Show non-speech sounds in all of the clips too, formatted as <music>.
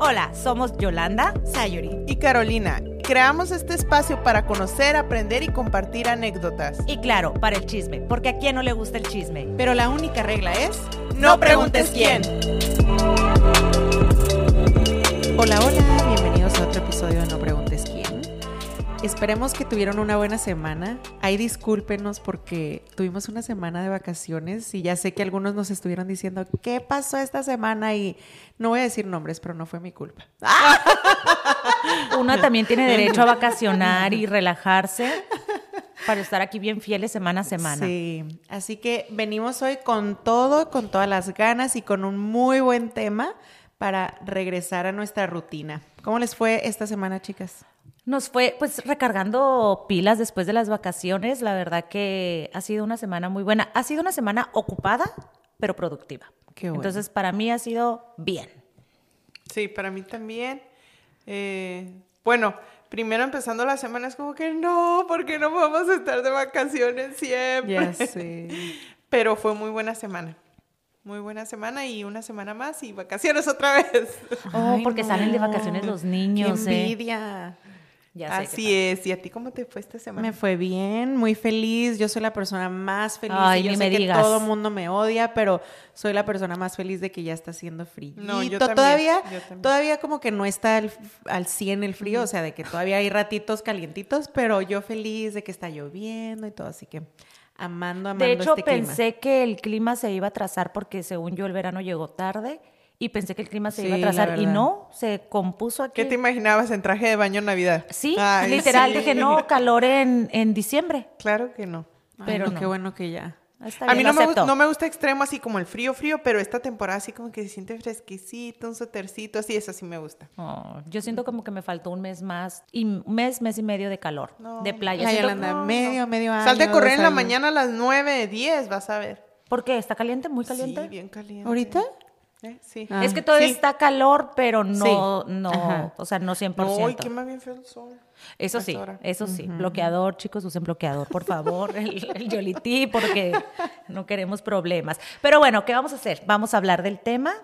Hola, somos Yolanda, Sayuri y Carolina. Creamos este espacio para conocer, aprender y compartir anécdotas. Y claro, para el chisme, porque a quién no le gusta el chisme. Pero la única regla es, no preguntes quién. Hola, hola, bienvenidos a otro episodio de No preguntes. Esperemos que tuvieron una buena semana. Ahí discúlpenos porque tuvimos una semana de vacaciones y ya sé que algunos nos estuvieron diciendo, ¿qué pasó esta semana? Y no voy a decir nombres, pero no fue mi culpa. <laughs> Uno también tiene derecho a vacacionar y relajarse para estar aquí bien fieles semana a semana. Sí, así que venimos hoy con todo, con todas las ganas y con un muy buen tema para regresar a nuestra rutina. ¿Cómo les fue esta semana, chicas? Nos fue pues recargando pilas después de las vacaciones. La verdad que ha sido una semana muy buena. Ha sido una semana ocupada, pero productiva. Qué bueno. Entonces, para mí ha sido bien. Sí, para mí también. Eh, bueno, primero empezando la semana es como que no, porque no vamos a estar de vacaciones siempre. Ya <laughs> sé. Pero fue muy buena semana. Muy buena semana y una semana más y vacaciones otra vez. Oh, porque salen de vacaciones los niños. Qué ¿eh? Así es. ¿Y a ti cómo te fue esta semana? Me fue bien, muy feliz. Yo soy la persona más feliz. Ay, yo sé que todo el mundo me odia, pero soy la persona más feliz de que ya está haciendo frío. No, yo todavía, todavía como que no está al, 100 el frío, o sea, de que todavía hay ratitos calientitos, pero yo feliz de que está lloviendo y todo, así que amando, amando De hecho, este pensé que el clima se iba a trazar porque según yo el verano llegó tarde y pensé que el clima se iba a trazar y no, se compuso aquí. ¿Qué te imaginabas en traje de baño en Navidad? Sí, literal, dije, no, calor en, en diciembre. Claro que no. Pero qué bueno que ya. a mí no me, no me, gusta extremo así como el frío, frío, pero esta temporada así como que se siente fresquecito, un sotercito, así, eso sí me gusta. Oh, yo siento como que me faltó un mes más, y un mes, mes y medio de calor, de playa. medio, medio año. Sal de correr en la mañana a las 9, 10, vas a ver. ¿Por qué? ¿Está caliente? ¿Muy caliente? Sí, bien caliente. ¿Ahorita? ¿Eh? Sí. Ah, es que todavía está calor, pero no, no, o sea, no 100%. No, y quema bien feo el sol. Eso sí, eso sí. Bloqueador, chicos, usen bloqueador, por favor, el, el Yoliti, porque no queremos problemas. Pero bueno, ¿qué vamos a hacer? Vamos a hablar del tema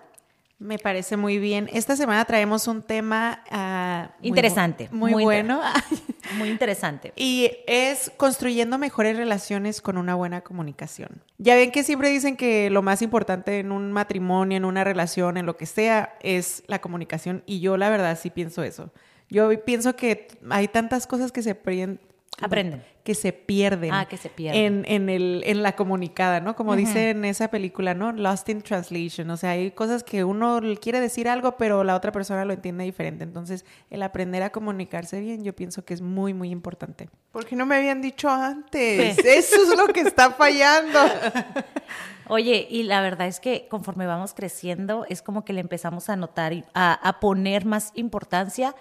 me parece muy bien. Esta semana traemos un tema ah, interesante, muy, bueno, <laughs> muy interesante. Y es construyendo mejores relaciones con una buena comunicación. Ya ven que siempre dicen que lo más importante en un matrimonio, en una relación, en lo que sea, es la comunicación. Y yo la verdad sí pienso eso. Yo pienso que hay tantas cosas que se Aprenden. Que se pierden. Ah, que se pierden. En, en, el, en la comunicada, ¿no? Como dice en esa película, ¿no? Lost in translation. O sea, hay cosas que uno quiere decir algo, pero la otra persona lo entiende diferente. Entonces, el aprender a comunicarse bien, yo pienso que es muy, muy importante. ¿Por qué no me habían dicho antes? Eso es lo que está fallando. <laughs> Oye, y la verdad es que conforme vamos creciendo, es como que le empezamos a notar, a, a poner más importancia,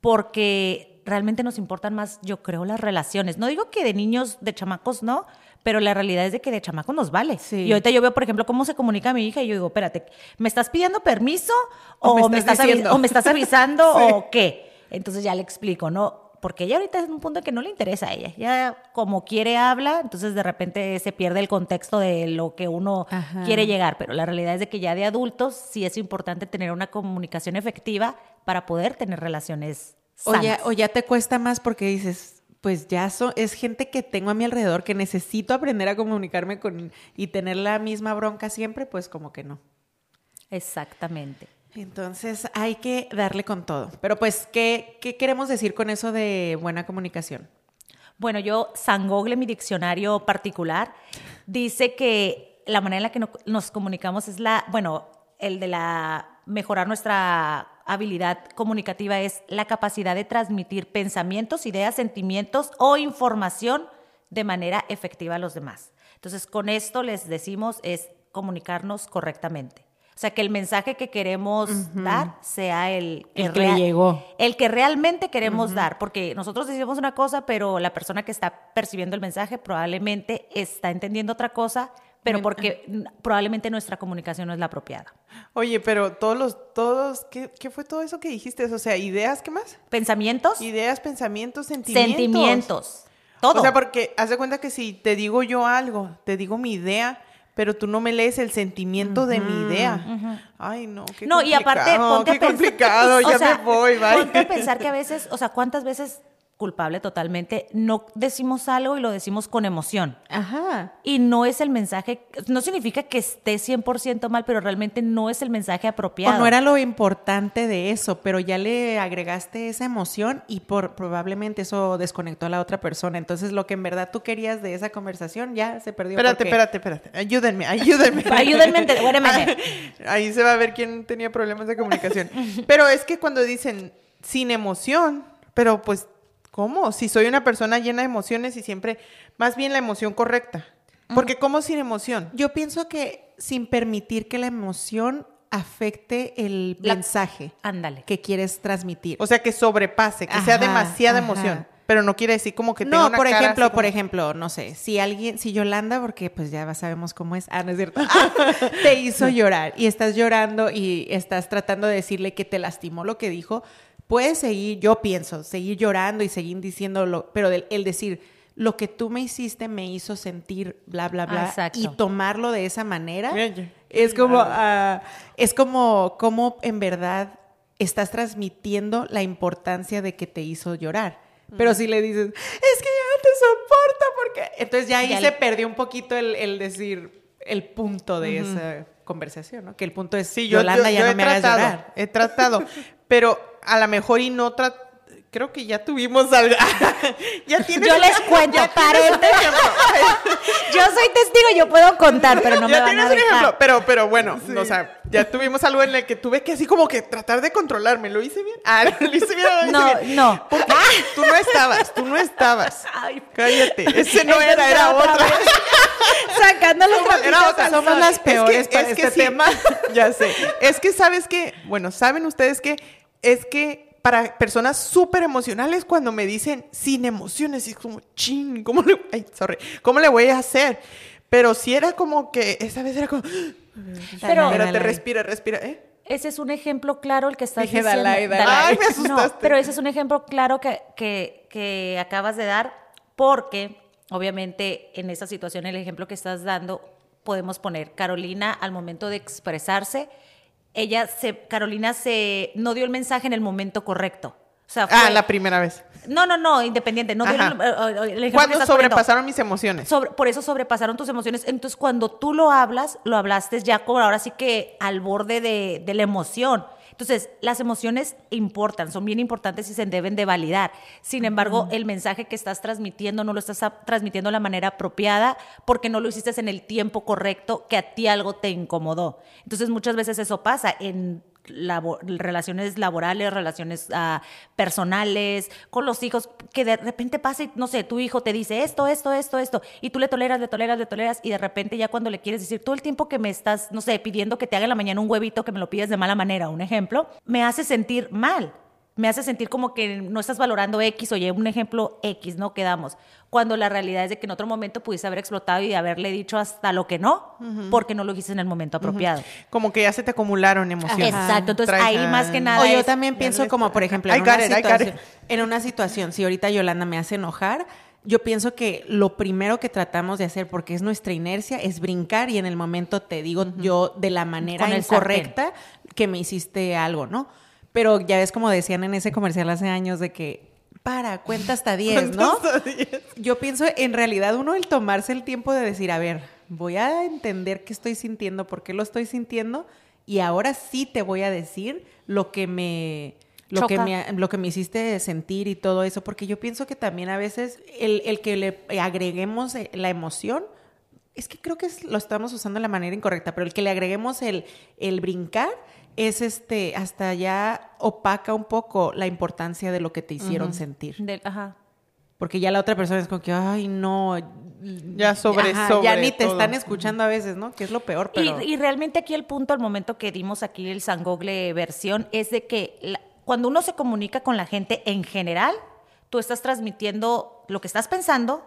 porque realmente nos importan más, yo creo, las relaciones. No digo que de niños, de chamacos, no, pero la realidad es de que de chamacos nos vale. Y ahorita yo veo, por ejemplo, cómo se comunica mi hija y yo digo, espérate, ¿me estás pidiendo permiso o, me, estás o me estás avisando <laughs> o qué? Entonces ya le explico, ¿no? Porque ella ahorita es un punto que no le interesa a ella. Ya como quiere habla, entonces de repente se pierde el contexto de lo que uno quiere llegar. Pero la realidad es de que ya de adultos sí es importante tener una comunicación efectiva para poder tener relaciones o ya, o ya te cuesta más porque dices, pues ya es gente que tengo a mi alrededor que necesito aprender a comunicarme con y tener la misma bronca siempre, pues como que no. Exactamente. Entonces hay que darle con todo. Pero pues, ¿qué, qué queremos decir con eso de buena comunicación? Bueno, yo, San Google, mi diccionario particular, dice que la manera en la que nos comunicamos es la, bueno, el de la mejorar nuestra habilidad comunicativa es la capacidad de transmitir pensamientos, ideas, sentimientos o información de manera efectiva a los demás. Entonces, con esto les decimos es comunicarnos correctamente. O sea, que el mensaje que queremos dar sea el, que, el que llegó. El que realmente queremos dar, porque nosotros decimos una cosa, pero la persona que está percibiendo el mensaje probablemente está entendiendo otra cosa, pero porque probablemente nuestra comunicación no es la apropiada. Oye, pero todos los, todos, ¿qué, ¿qué, fue todo eso que dijiste? O sea, ideas, ¿qué más? Pensamientos. Ideas, pensamientos, sentimientos. Sentimientos. Todo. O sea, porque haz de cuenta que si te digo yo algo, te digo mi idea, pero tú no me lees el sentimiento de mi idea. Ay, no, qué No, y aparte, ponte qué complicado, <laughs> ya me voy, bye. Ponte a <laughs> pensar que a veces, o sea, ¿cuántas veces culpable totalmente, no decimos algo y lo decimos con emoción. Ajá. Y no es el mensaje, no significa que esté 100% mal, pero realmente no es el mensaje apropiado. O no era lo importante de eso, pero ya le agregaste esa emoción y por, probablemente eso desconectó a la otra persona. Entonces lo que en verdad tú querías de esa conversación ya se perdió. Espérate, espérate, espérate. Ayúdenme, ayúdenme. <laughs> ayúdenme, <laughs> Ahí se va a ver quién tenía problemas de comunicación. Pero es que cuando dicen sin emoción, pero pues ¿Cómo? Si soy una persona llena de emociones y siempre, más bien la emoción correcta. Porque ¿cómo sin emoción? Yo pienso que sin permitir que la emoción afecte el mensaje ándale. que quieres transmitir. O sea, que sobrepase, que sea demasiada emoción. Pero no quiere decir como que tenga No, por ejemplo, por ejemplo, no sé, si alguien, si Yolanda, porque pues ya sabemos cómo es, ah, no es cierto, <laughs> <laughs> te hizo llorar y estás llorando y estás tratando de decirle que te lastimó lo que dijo, puedes seguir, yo pienso, seguir llorando y seguir diciéndolo, pero el, decir, lo que tú me hiciste me hizo sentir bla, bla, bla, y tomarlo de esa manera, es como, uh, es como, como en verdad estás transmitiendo la importancia de que te hizo llorar. Pero si le dices, es que ya no te soporto porque... Entonces ya ahí se perdió un poquito el, decir el punto de esa conversación, ¿no? Que el punto es, sí, yo, Yolanda, ya no me hagas llorar. He tratado, pero a lo mejor y no creo que ya tuvimos algo. <laughs> ya tienes, yo les <laughs> cuento, parente. <laughs> yo soy testigo, yo puedo contar, pero no me van a dejar. Un ejemplo, pero, pero bueno, o sea, ya tuvimos algo en el que tuve que así como que tratar de controlarme. ¿Lo hice bien? Ah, lo hice bien. Lo hice no, bien. no. Porque tú no estabas, tú no estabas. Ay, Cállate. Ese no era, era otra. Sacando los trapitos. Somos las peores es que, para es este tema. ya sé. Es que sabes que, bueno, saben ustedes que es que para personas súper emocionales, cuando me dicen sin emociones, es como, ching, ¿cómo le, <laughs> sorry, ¿cómo le voy a hacer? Pero si era como que, esa vez era como, pero, espérate, respira, respira, ¿eh? Ese es un ejemplo claro el que estás diciendo. Ay, me <laughs> asustaste. pero ese es un ejemplo claro que, que, que acabas de dar, porque obviamente en esa situación, el ejemplo que estás dando, podemos poner Carolina al momento de expresarse ella se, Carolina se, no dio el mensaje en el momento correcto. O sea, ah, la primera vez. No, no, no, independiente. No cuando sobrepasaron mis emociones. por eso sobrepasaron tus emociones. Entonces, cuando tú lo hablas, lo hablaste ya como ahora sí que al borde de, de la emoción. Entonces, las emociones importan, son bien importantes y se deben de validar. Sin embargo, el mensaje que estás transmitiendo no lo estás transmitiendo de la manera apropiada porque no lo hiciste en el tiempo correcto que a ti algo te incomodó. Entonces, muchas veces eso pasa en relaciones laborales, relaciones ah, personales, con los hijos, que de repente pasa y, no sé, tu hijo te dice esto, esto, esto, esto, y tú le toleras, le toleras, le toleras, y de repente ya cuando le quieres decir todo el tiempo que me estás, no sé, pidiendo que te haga en la mañana un huevito, que me lo pides de mala manera, un ejemplo, me hace sentir mal me hace sentir como que no estás valorando X, oye, un ejemplo X, ¿no? Quedamos. Cuando la realidad es de que en otro momento pudiste haber explotado y haberle dicho hasta lo que no, porque no lo hiciste en el momento apropiado. Como que ya se te acumularon emociones. Exacto, entonces ahí más que nada. O yo también pienso como, por ejemplo, en una, situación, en una situación, si ahorita Yolanda me hace enojar, yo pienso que lo primero que tratamos de hacer, porque es nuestra inercia, es brincar y en el momento te digo yo de la manera incorrecta que me hiciste algo, ¿no? Pero ya ves como decían en ese comercial hace años de que para, cuenta hasta 10, ¿no? Yo pienso en realidad uno el tomarse el tiempo de decir, a ver, voy a entender qué estoy sintiendo, por qué lo estoy sintiendo y ahora sí te voy a decir lo que me lo que me, lo que me hiciste sentir y todo eso, porque yo pienso que también a veces el, el que le agreguemos eh, la emoción, es que creo que lo estamos usando de la manera incorrecta, pero el que le agreguemos el, el brincar, es este, hasta ya opaca un poco la importancia de lo que te hicieron sentir. ajá. Porque ya la otra persona es como que, ay, no. Ya sobre, sobre Ya ni te están escuchando a veces, ¿no? Que es lo peor, pero... Y, realmente aquí el punto, al momento que dimos aquí el Sangogle versión, es de que cuando uno se comunica con la gente en general, tú estás transmitiendo lo que estás pensando,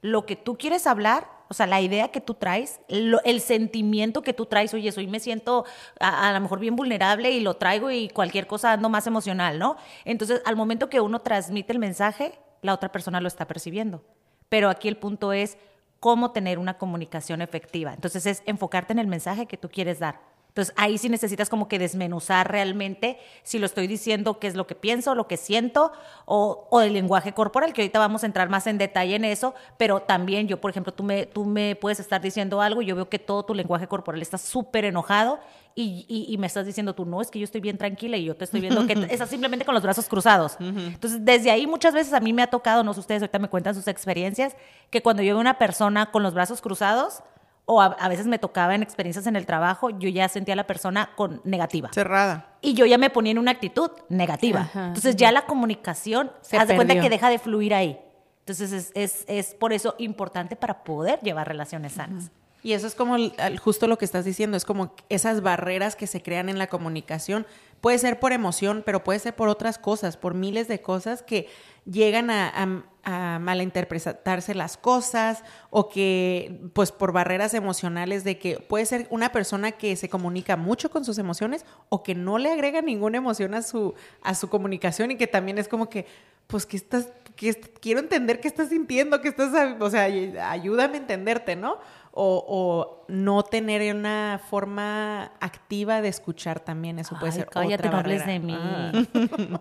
lo que tú quieres hablar o sea, la idea que tú traes, el sentimiento que tú traes, oye, hoy me siento a, lo mejor bien vulnerable y lo traigo y cualquier cosa ando más emocional, ¿no? Entonces, al momento que uno transmite el mensaje, la otra persona lo está percibiendo. Pero aquí el punto es cómo tener una comunicación efectiva. Entonces es enfocarte en el mensaje que tú quieres dar. Entonces ahí sí necesitas como que desmenuzar realmente si lo estoy diciendo, qué es lo que pienso, lo que siento o, o, el lenguaje corporal, que ahorita vamos a entrar más en detalle en eso, pero también yo, por ejemplo, tú me, tú me puedes estar diciendo algo y yo veo que todo tu lenguaje corporal está súper enojado y, y, me estás diciendo tú, no, es que yo estoy bien tranquila y yo te estoy viendo que <laughs> estás simplemente con los brazos cruzados. Entonces, desde ahí muchas veces a mí me ha tocado, no sé ustedes ahorita me cuentan sus experiencias, que cuando yo veo una persona con los brazos cruzados, o a, veces me tocaba en experiencias en el trabajo, yo ya sentía a la persona con negativa. Cerrada. Y yo ya me ponía en una actitud negativa. Entonces ya la comunicación se hace cuenta que deja de fluir ahí. Entonces es, es, es, por eso importante para poder llevar relaciones sanas. Y eso es como justo lo que estás diciendo, es como esas barreras que se crean en la comunicación. Puede ser por emoción, pero puede ser por otras cosas, por miles de cosas que llegan a, malinterpretarse las cosas o que, pues por barreras emocionales de que puede ser una persona que se comunica mucho con sus emociones o que no le agrega ninguna emoción a su, a su comunicación y que también es como que, pues, que estás, que quiero entender qué estás sintiendo, que estás, o sea, ayúdame a entenderte, ¿no? O, no tener una forma activa de escuchar también, eso puede ser cállate, otra no hables de mí. Ah.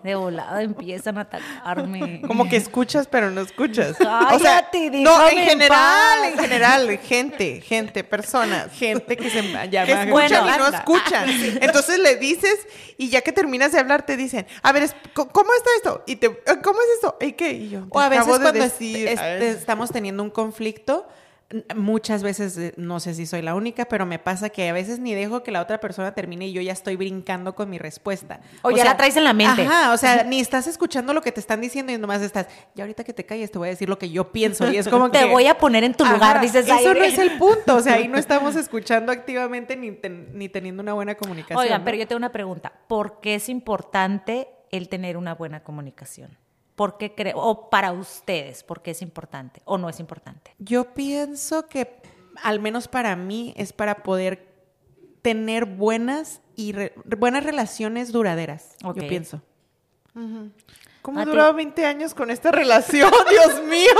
De volada empiezan a atacarme. Como que escuchas, pero no escuchas. Cállate, o sea, no, en general, en general, gente, gente, personas, gente que se <laughs> llama, que escuchan y no escuchan. <laughs> Entonces le dices y ya que terminas de hablar te dicen, a ver, ¿cómo está esto? Y te, ¿cómo es esto? ¿Y qué? Y yo, o a veces cuando decir, estamos teniendo un conflicto, muchas veces, eh, no sé si soy la única, pero me pasa que a veces ni dejo que la otra persona termine y yo ya estoy brincando con mi respuesta. O, ya la traes en la mente. Ajá, o sea, ni estás escuchando lo que te están diciendo y nomás estás, ya ahorita que te calles te voy a decir lo que yo pienso y es como <laughs> que... Te voy a poner en tu lugar, dices. Eso no es el punto, o sea, ahí no <laughs> estamos escuchando activamente ni, ni teniendo una buena comunicación. Oiga, pero yo tengo una pregunta, ¿por qué es importante el tener una buena comunicación? ¿Por qué creo? O para ustedes, ¿por qué es importante o no es importante? Yo pienso que, al menos para mí, es para poder tener buenas y buenas relaciones duraderas. Yo pienso. ¿Cómo he durado 20 años con esta relación? <laughs> Dios mío.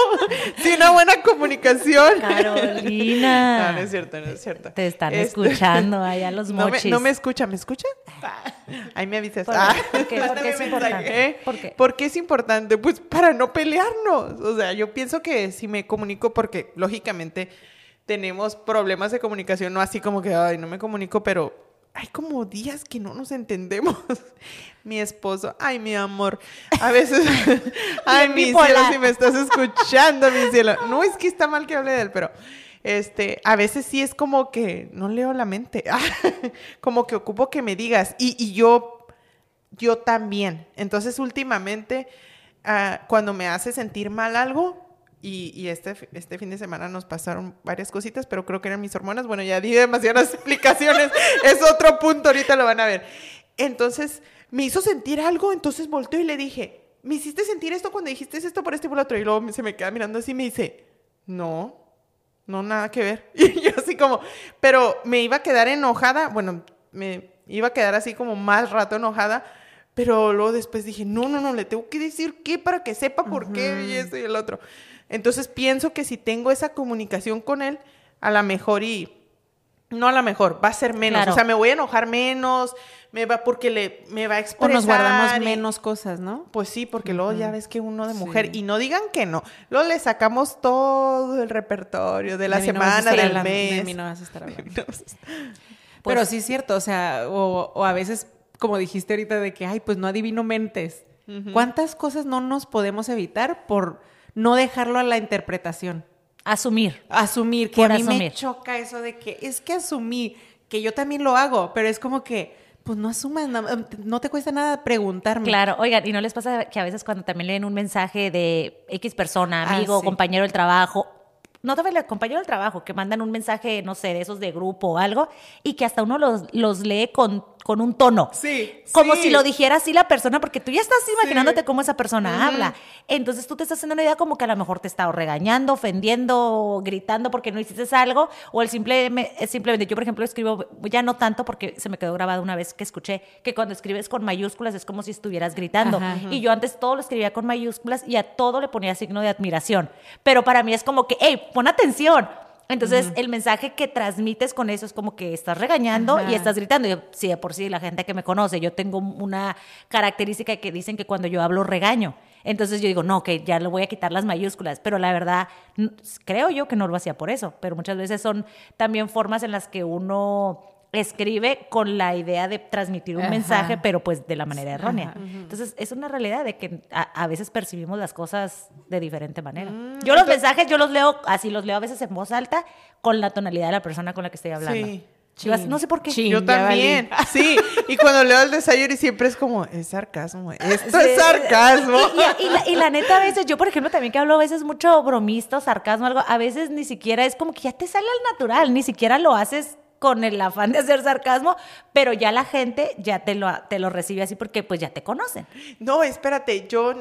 Sin una buena comunicación. Carolina. No, no es cierto, no es cierto. Te están este, escuchando <laughs> allá los mochis. No me, escucha, ¿me escucha? <laughs> Ahí me avisas. ¿Por, ah. qué? ¿Por qué es importante? ¿Por qué? ¿Por qué es importante? Pues para no pelearnos. O sea, yo pienso que si me comunico, porque lógicamente tenemos problemas de comunicación, no así como que, ay, no me comunico, pero hay como días que no nos entendemos. <laughs> mi esposo, ay, mi amor, a veces, <laughs> ay, mi cielo, si me estás escuchando, mi cielo. No es que está mal que hable de él, pero este, a veces sí es como que no leo la mente, <laughs> como que ocupo que me digas y, y yo, yo también. Entonces, últimamente, ah, cuando me hace sentir mal algo, y, este, este fin de semana nos pasaron varias cositas, pero creo que eran mis hormonas. Bueno, ya di demasiadas <laughs> explicaciones. es otro punto, ahorita lo van a ver. Entonces, me hizo sentir algo, entonces volteo y le dije, ¿me hiciste sentir esto cuando dijiste esto por este y por otro? Y luego se me queda mirando así y me dice, no, no, nada que ver. <laughs> Y yo así como, pero me iba a quedar enojada, bueno, me iba a quedar así como más rato enojada, pero luego después dije, no, no, no, le tengo que decir qué para que sepa por qué y esto y el otro. Entonces pienso que si tengo esa comunicación con él, a la mejor y no a la mejor, va a ser menos. O sea, me voy a enojar menos, me va porque le me va a expresar. O nos guardamos menos cosas, ¿no? Pues sí, porque luego ya ves que uno de mujer, y no digan que no, luego le sacamos todo el repertorio de la semana, del mes. <laughs> De no vas a estar hablando. Pero sí es cierto, o sea, o, a veces, como dijiste ahorita, de que, ay, pues no adivino mentes. ¿Cuántas cosas no nos podemos evitar por no dejarlo a la interpretación. Asumir. Asumir, que a mí me choca eso de que es que asumí, que yo también lo hago, pero es como que, pues no asumas, no, te cuesta nada preguntarme. Claro, oigan, ¿y no les pasa que a veces cuando también leen un mensaje de X persona, ah, amigo, compañero del trabajo, no te el compañero del trabajo, que mandan un mensaje, no sé, de esos de grupo o algo, y que hasta uno los, los lee con con un tono. Sí. Como si lo dijera así la persona, porque tú ya estás imaginándote cómo esa persona habla. Entonces tú te estás haciendo una idea como que a lo mejor te está regañando, ofendiendo, gritando porque no hiciste algo, o el simple, simplemente, yo por ejemplo escribo, ya no tanto porque se me quedó grabado una vez que escuché que cuando escribes con mayúsculas es como si estuvieras gritando. Y yo antes todo lo escribía con mayúsculas y a todo le ponía signo de admiración. Pero para mí es como que, hey, pon atención entonces, el mensaje que transmites con eso es como que estás regañando y estás gritando. Yo, sí, de por sí, la gente que me conoce, yo tengo una característica que dicen que cuando yo hablo regaño. Entonces yo digo, no, que ya le voy a quitar las mayúsculas, pero la verdad, creo yo que no lo hacía por eso, pero muchas veces son también formas en las que uno escribe con la idea de transmitir un mensaje, pero pues de la manera errónea. Entonces, es una realidad de que a, veces percibimos las cosas de diferente manera. Mm, yo los mensajes, yo los leo así, los leo a veces en voz alta con la tonalidad de la persona con la que estoy hablando. Sí. no sé por qué. yo también. <laughs> Sí, y cuando leo el desayuno y siempre es como, es sarcasmo, esto es sarcasmo. Y, la, y, la, neta, a veces, yo por ejemplo también que hablo a veces mucho bromista, sarcasmo, algo, a veces ni siquiera es como que ya te sale al natural, ni siquiera lo haces con el afán de hacer sarcasmo, pero ya la gente ya te lo, te lo recibe así porque pues ya te conocen. No, espérate, yo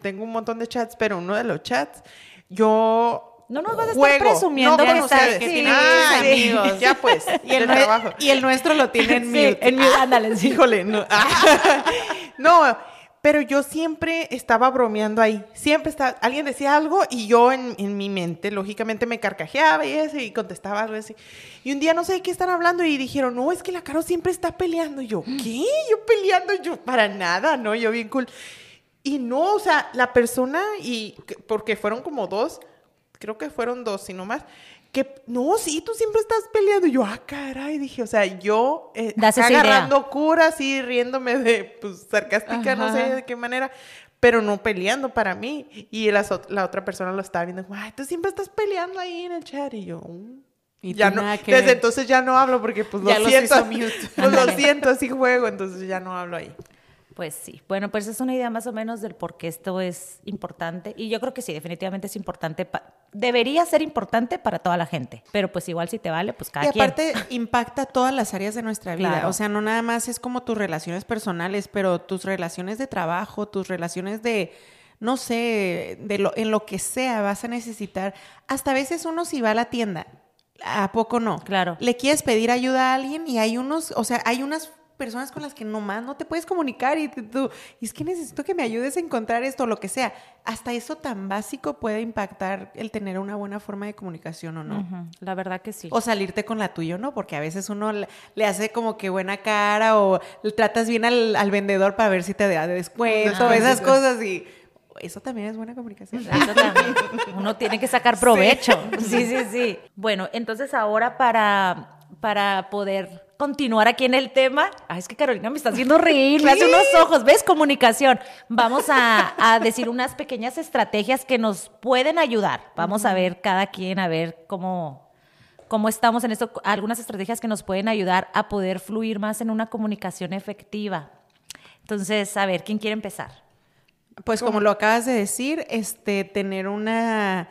tengo un montón de chats, pero uno de los chats, yo no nos vas a estar presumiendo que, sí, ah, amigos. Ya pues, <laughs> y el, trabajo. y el nuestro lo tiene en <laughs> mute. En mute, ándale. Híjole, no. <laughs> no, pero yo siempre estaba bromeando ahí. Siempre estaba, alguien decía algo y yo en, en, mi mente, lógicamente, me carcajeaba y eso y contestaba algo así. Y un día no sé de qué están hablando y dijeron, no, es que la Caro siempre está peleando. Y yo, ¿qué? Yo peleando, yo para nada, ¿no? Yo bien cool. Y no, o sea, la persona, y porque fueron como dos, creo que fueron dos, si no más, que no, sí, tú siempre estás peleando. Y yo, ah, caray, dije, o sea, yo eh, agarrando curas y riéndome de, pues, sarcástica, no sé de qué manera, pero no peleando para mí. Y la, la otra persona lo estaba viendo, ay, tú siempre estás peleando ahí en el chat. Y yo, mm". y ya no, desde entonces ya no hablo porque, pues, lo siento, pues, lo siento, así juego, entonces ya no hablo ahí. Pues sí, bueno, pues es una idea más o menos del por qué esto es importante y yo creo que sí, definitivamente es importante, debería ser importante para toda la gente, pero pues igual si te vale, pues cada quien. Y aparte impacta todas las áreas de nuestra vida, o sea, no nada más es como tus relaciones personales, pero tus relaciones de trabajo, tus relaciones de no sé, de lo, en lo que sea vas a necesitar. Hasta a veces uno si va a la tienda, ¿a poco no? Claro. Le quieres pedir ayuda a alguien y hay unos, o sea, hay unas personas con las que nomás no te puedes comunicar y tú, es que necesito que me ayudes a encontrar esto, o lo que sea. Hasta eso tan básico puede impactar el tener una buena forma de comunicación o no. La verdad que sí. O salirte con la tuya, ¿no? Porque a veces uno le hace como que buena cara o le tratas bien al, vendedor para ver si te da descuento, esas cosas y eso también es buena comunicación. Eso también. Uno tiene que sacar <laughs> provecho. Sí, sí, sí. Bueno, entonces ahora para, para poder continuar aquí en el tema. Ay, es que Carolina me está haciendo reír, me hace unos ojos. ¿Ves? Comunicación. Vamos a, decir unas pequeñas estrategias que nos pueden ayudar. Vamos a ver cada quien, a ver cómo, cómo estamos en esto. Algunas estrategias que nos pueden ayudar a poder fluir más en una comunicación efectiva. Entonces, a ver, ¿quién quiere empezar? Pues como lo acabas de decir, este, tener una...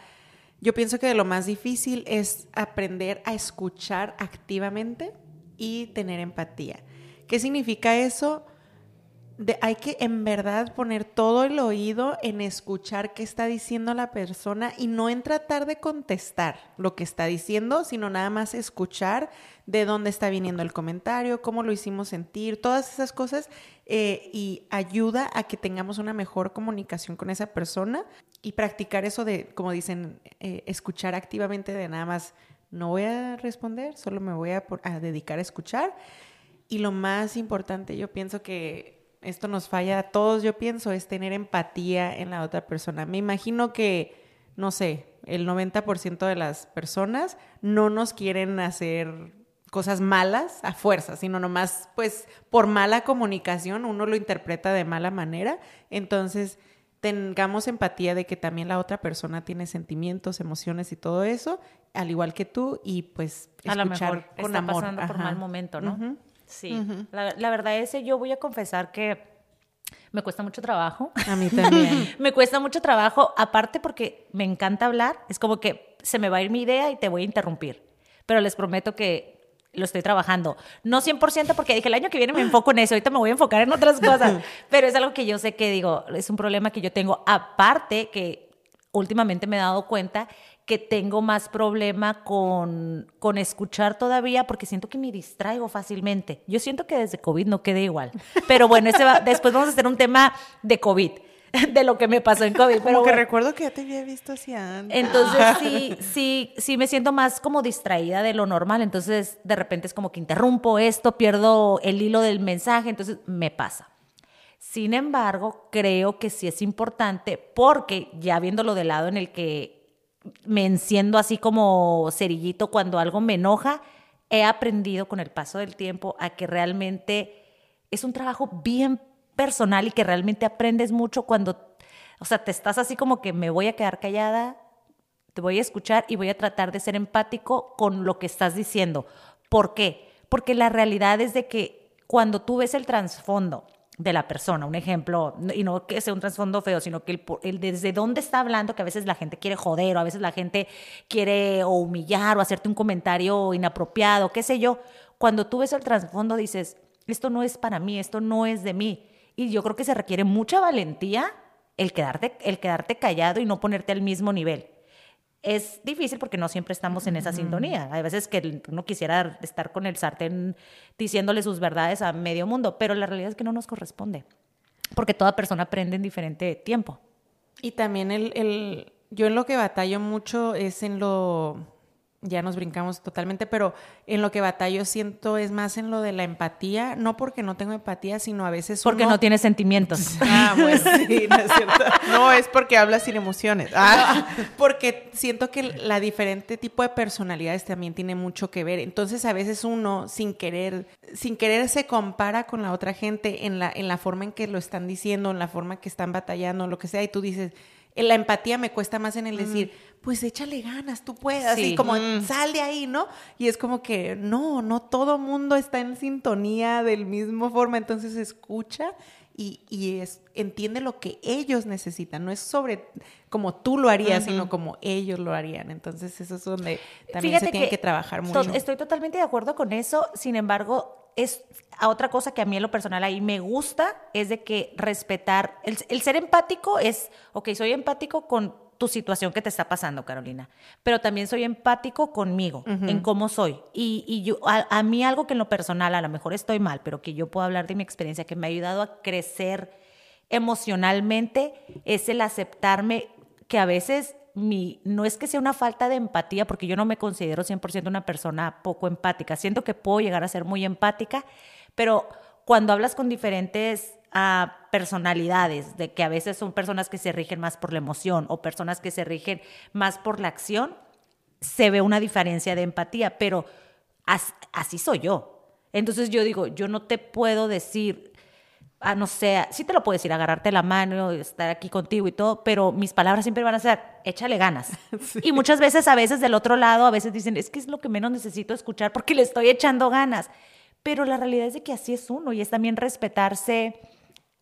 Yo pienso que lo más difícil es aprender a escuchar activamente y tener empatía. ¿Qué significa eso? hay que en verdad poner todo el oído en escuchar qué está diciendo la persona y no en tratar de contestar lo que está diciendo, sino nada más escuchar de dónde está viniendo el comentario, cómo lo hicimos sentir, todas esas cosas eh, y ayuda a que tengamos una mejor comunicación con esa persona y practicar eso de, como dicen, eh, escuchar activamente de nada más no voy a responder, solo me voy a, dedicar a escuchar. Y lo más importante, yo pienso que esto nos falla a todos, yo pienso, es tener empatía en la otra persona. Me imagino que, no sé, el 90% de las personas no nos quieren hacer cosas malas a fuerza, sino nomás, pues, por mala comunicación, uno lo interpreta de mala manera. Entonces, tengamos empatía de que también la otra persona tiene sentimientos, emociones y todo eso, al igual que tú, y pues escuchar a lo mejor con está pasando por mal momento, ¿no? Sí. la, verdad es que yo voy a confesar que me cuesta mucho trabajo. A mí también. <laughs> me cuesta mucho trabajo, aparte porque me encanta hablar, es como que se me va a ir mi idea y te voy a interrumpir. Pero les prometo que lo estoy trabajando. No 100% porque dije, el año que viene me enfoco en eso, ahorita me voy a enfocar en otras cosas, <laughs> pero es algo que yo sé que digo, es un problema que yo tengo. Aparte que últimamente me he dado cuenta que tengo más problema con, con escuchar todavía porque siento que me distraigo fácilmente. Yo siento que desde COVID no quedé igual. Pero bueno, ese después vamos a hacer un tema de COVID. <laughs> de lo que me pasó en COVID. Pero que recuerdo que ya te había visto así antes. Entonces <laughs> sí, sí, sí me siento más como distraída de lo normal. Entonces de repente es como que interrumpo esto, pierdo el hilo del mensaje, entonces me pasa. Sin embargo, creo que sí es importante porque ya viéndolo del lado en el que me enciendo así como cerillito cuando algo me enoja, he aprendido con el paso del tiempo a que realmente es un trabajo bien personal y que realmente aprendes mucho cuando, o sea, te estás así como que me voy a quedar callada, te voy a escuchar y voy a tratar de ser empático con lo que estás diciendo. ¿Por qué? Porque la realidad es de que cuando tú ves el trasfondo de la persona, un ejemplo, y no que sea un trasfondo feo, sino que el, desde dónde está hablando, que a veces la gente quiere joder, o a veces la gente quiere humillar o hacerte un comentario inapropiado, qué sé yo, cuando tú ves el trasfondo dices, esto no es para mí, esto no es de mí, y yo creo que se requiere mucha valentía el quedarte, el quedarte callado y no ponerte al mismo nivel. Es difícil porque no siempre estamos en esa sintonía. Hay veces que uno quisiera estar con el sartén diciéndole sus verdades a medio mundo, pero la realidad es que no nos corresponde, porque toda persona aprende en diferente tiempo. Y también el, el yo en lo que batallo mucho es en lo ya nos brincamos totalmente, pero en lo que batallo siento es más en lo de la empatía, no porque no tengo empatía, sino a veces porque no tienes sentimientos. <laughs> Ah, pues sí, no es cierto. <laughs> No es porque hablas sin emociones. Ah. porque siento que la diferente tipo de personalidades también tiene mucho que ver. Entonces, a veces uno sin querer sin querer se compara con la otra gente en la en la forma en que lo están diciendo, en la forma que están batallando, lo que sea, y tú dices, la empatía me cuesta más en el decir, pues échale ganas, tú puedes, así como sal de ahí, ¿no? Y es como que no, no todo mundo está en sintonía del mismo forma, entonces escucha y, y es, entiende lo que ellos necesitan, no es sobre como tú lo harías, sino como ellos lo harían. Entonces eso es donde también se tiene que, trabajar mucho. Estoy totalmente de acuerdo con eso, sin embargo, es a otra cosa que a mí en lo personal ahí me gusta, es de que respetar, el, el ser empático es, ok, soy empático con tu situación que te está pasando, Carolina. Pero también soy empático conmigo, en cómo soy. Y, y yo, a, mí algo que en lo personal, a lo mejor estoy mal, pero que yo puedo hablar de mi experiencia, que me ha ayudado a crecer emocionalmente, es el aceptarme que a veces no es que sea una falta de empatía, porque yo no me considero 100% una persona poco empática. Siento que puedo llegar a ser muy empática, pero cuando hablas con diferentes a personalidades, de que a veces son personas que se rigen más por la emoción o personas que se rigen más por la acción, se ve una diferencia de empatía, pero así soy yo. Entonces yo digo, yo no te puedo decir, ah, no sé, sí te lo puedo decir, agarrarte la mano, estar aquí contigo y todo, pero mis palabras siempre van a ser, échale ganas. <laughs> Y muchas veces, a veces del otro lado, a veces dicen, es que es lo que menos necesito escuchar porque le estoy echando ganas. Pero la realidad es de que así es uno y es también respetarse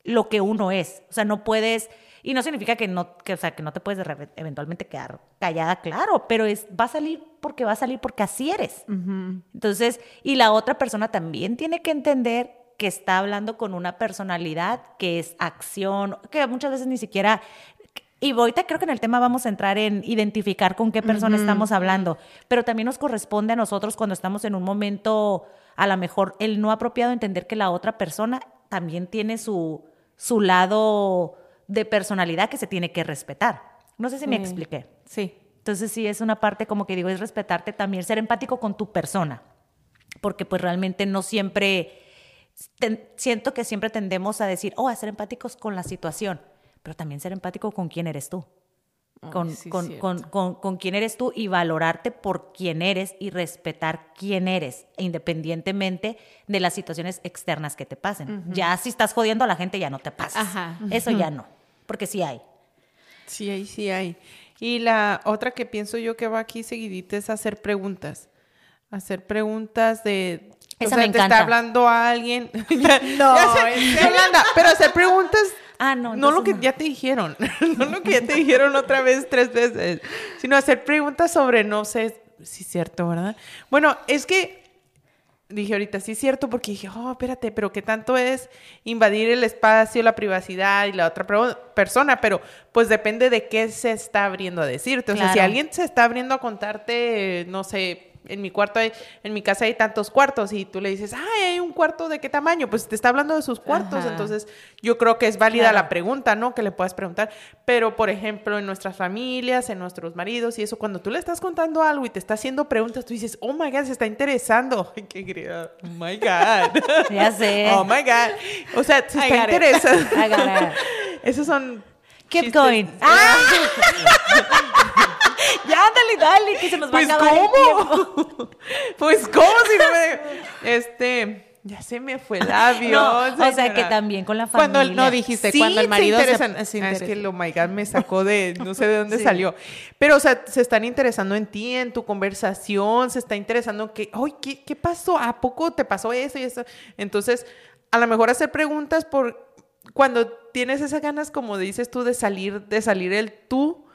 lo que uno es. O sea, no puedes, y no significa que no, que, o sea, que no te puedes eventualmente quedar callada, claro, pero es, va a salir porque va a salir porque así eres. Entonces, y la otra persona también tiene que entender que está hablando con una personalidad que es acción, que muchas veces ni siquiera y ahorita creo que en el tema vamos a entrar en identificar con qué persona estamos hablando, pero también nos corresponde a nosotros cuando estamos en un momento, a lo mejor el no apropiado, entender que la otra persona también tiene su, su lado de personalidad que se tiene que respetar. No sé si me expliqué. Sí. Entonces sí es una parte como que digo, es respetarte también, ser empático con tu persona, porque pues realmente no siempre, siento que siempre tendemos a decir, oh, a ser empáticos con la situación, pero también ser empático con quién eres tú con, con, con, con, quién eres tú y valorarte por quién eres y respetar quién eres, independientemente de las situaciones externas que te pasen. Ya si estás jodiendo a la gente, ya no te pasa. Eso ya no, porque sí hay. Sí hay, sí hay. Y la otra que pienso yo que va aquí seguidita es hacer preguntas. Hacer preguntas de... Esa o sea, te está hablando a alguien. <laughs> <laughs> no, pero hacer preguntas Ah, no. No lo que ya te dijeron, <laughs> no lo que ya te dijeron otra vez tres veces, sino hacer preguntas sobre, no sé si es cierto, ¿verdad? Bueno, es que dije ahorita, sí es cierto, porque dije, oh, espérate, pero ¿qué tanto es invadir el espacio, la privacidad y la otra persona? Pero pues depende de qué se está abriendo a decirte. O sea, si alguien se está abriendo a contarte, no sé, en mi cuarto hay, en mi casa hay tantos cuartos y tú le dices, ay, hay un cuarto de qué tamaño, pues te está hablando de sus cuartos, entonces yo creo que es válida la pregunta, ¿no? Que le puedas preguntar, pero por ejemplo, en nuestras familias, en nuestros maridos y eso, cuando tú le estás contando algo y te está haciendo preguntas, tú dices, oh my God, se está interesando. <laughs> Ay, qué querida. Oh my God. <laughs> ya sé. Oh my God. O sea, se está interesando. <laughs> Esos son Keep going. ¡Ah! <laughs> ya, dale, dale, que se nos va a pues, acabar ¿cómo? <laughs> pues, ¿cómo si no me... Este... Ya se me fue el avión. o sea que también con la familia. Cuando no dijiste, cuando el marido se, se, ah, es que lo oh my God me sacó de no sé de dónde salió. Pero o sea, se están interesando en ti, en tu conversación, se está interesando en que, "Ay, ¿qué, ¿qué pasó? ¿A poco te pasó eso y eso?" Entonces, a lo mejor hacer preguntas por cuando tienes esas ganas, como dices tú, de salir, de salir el tú,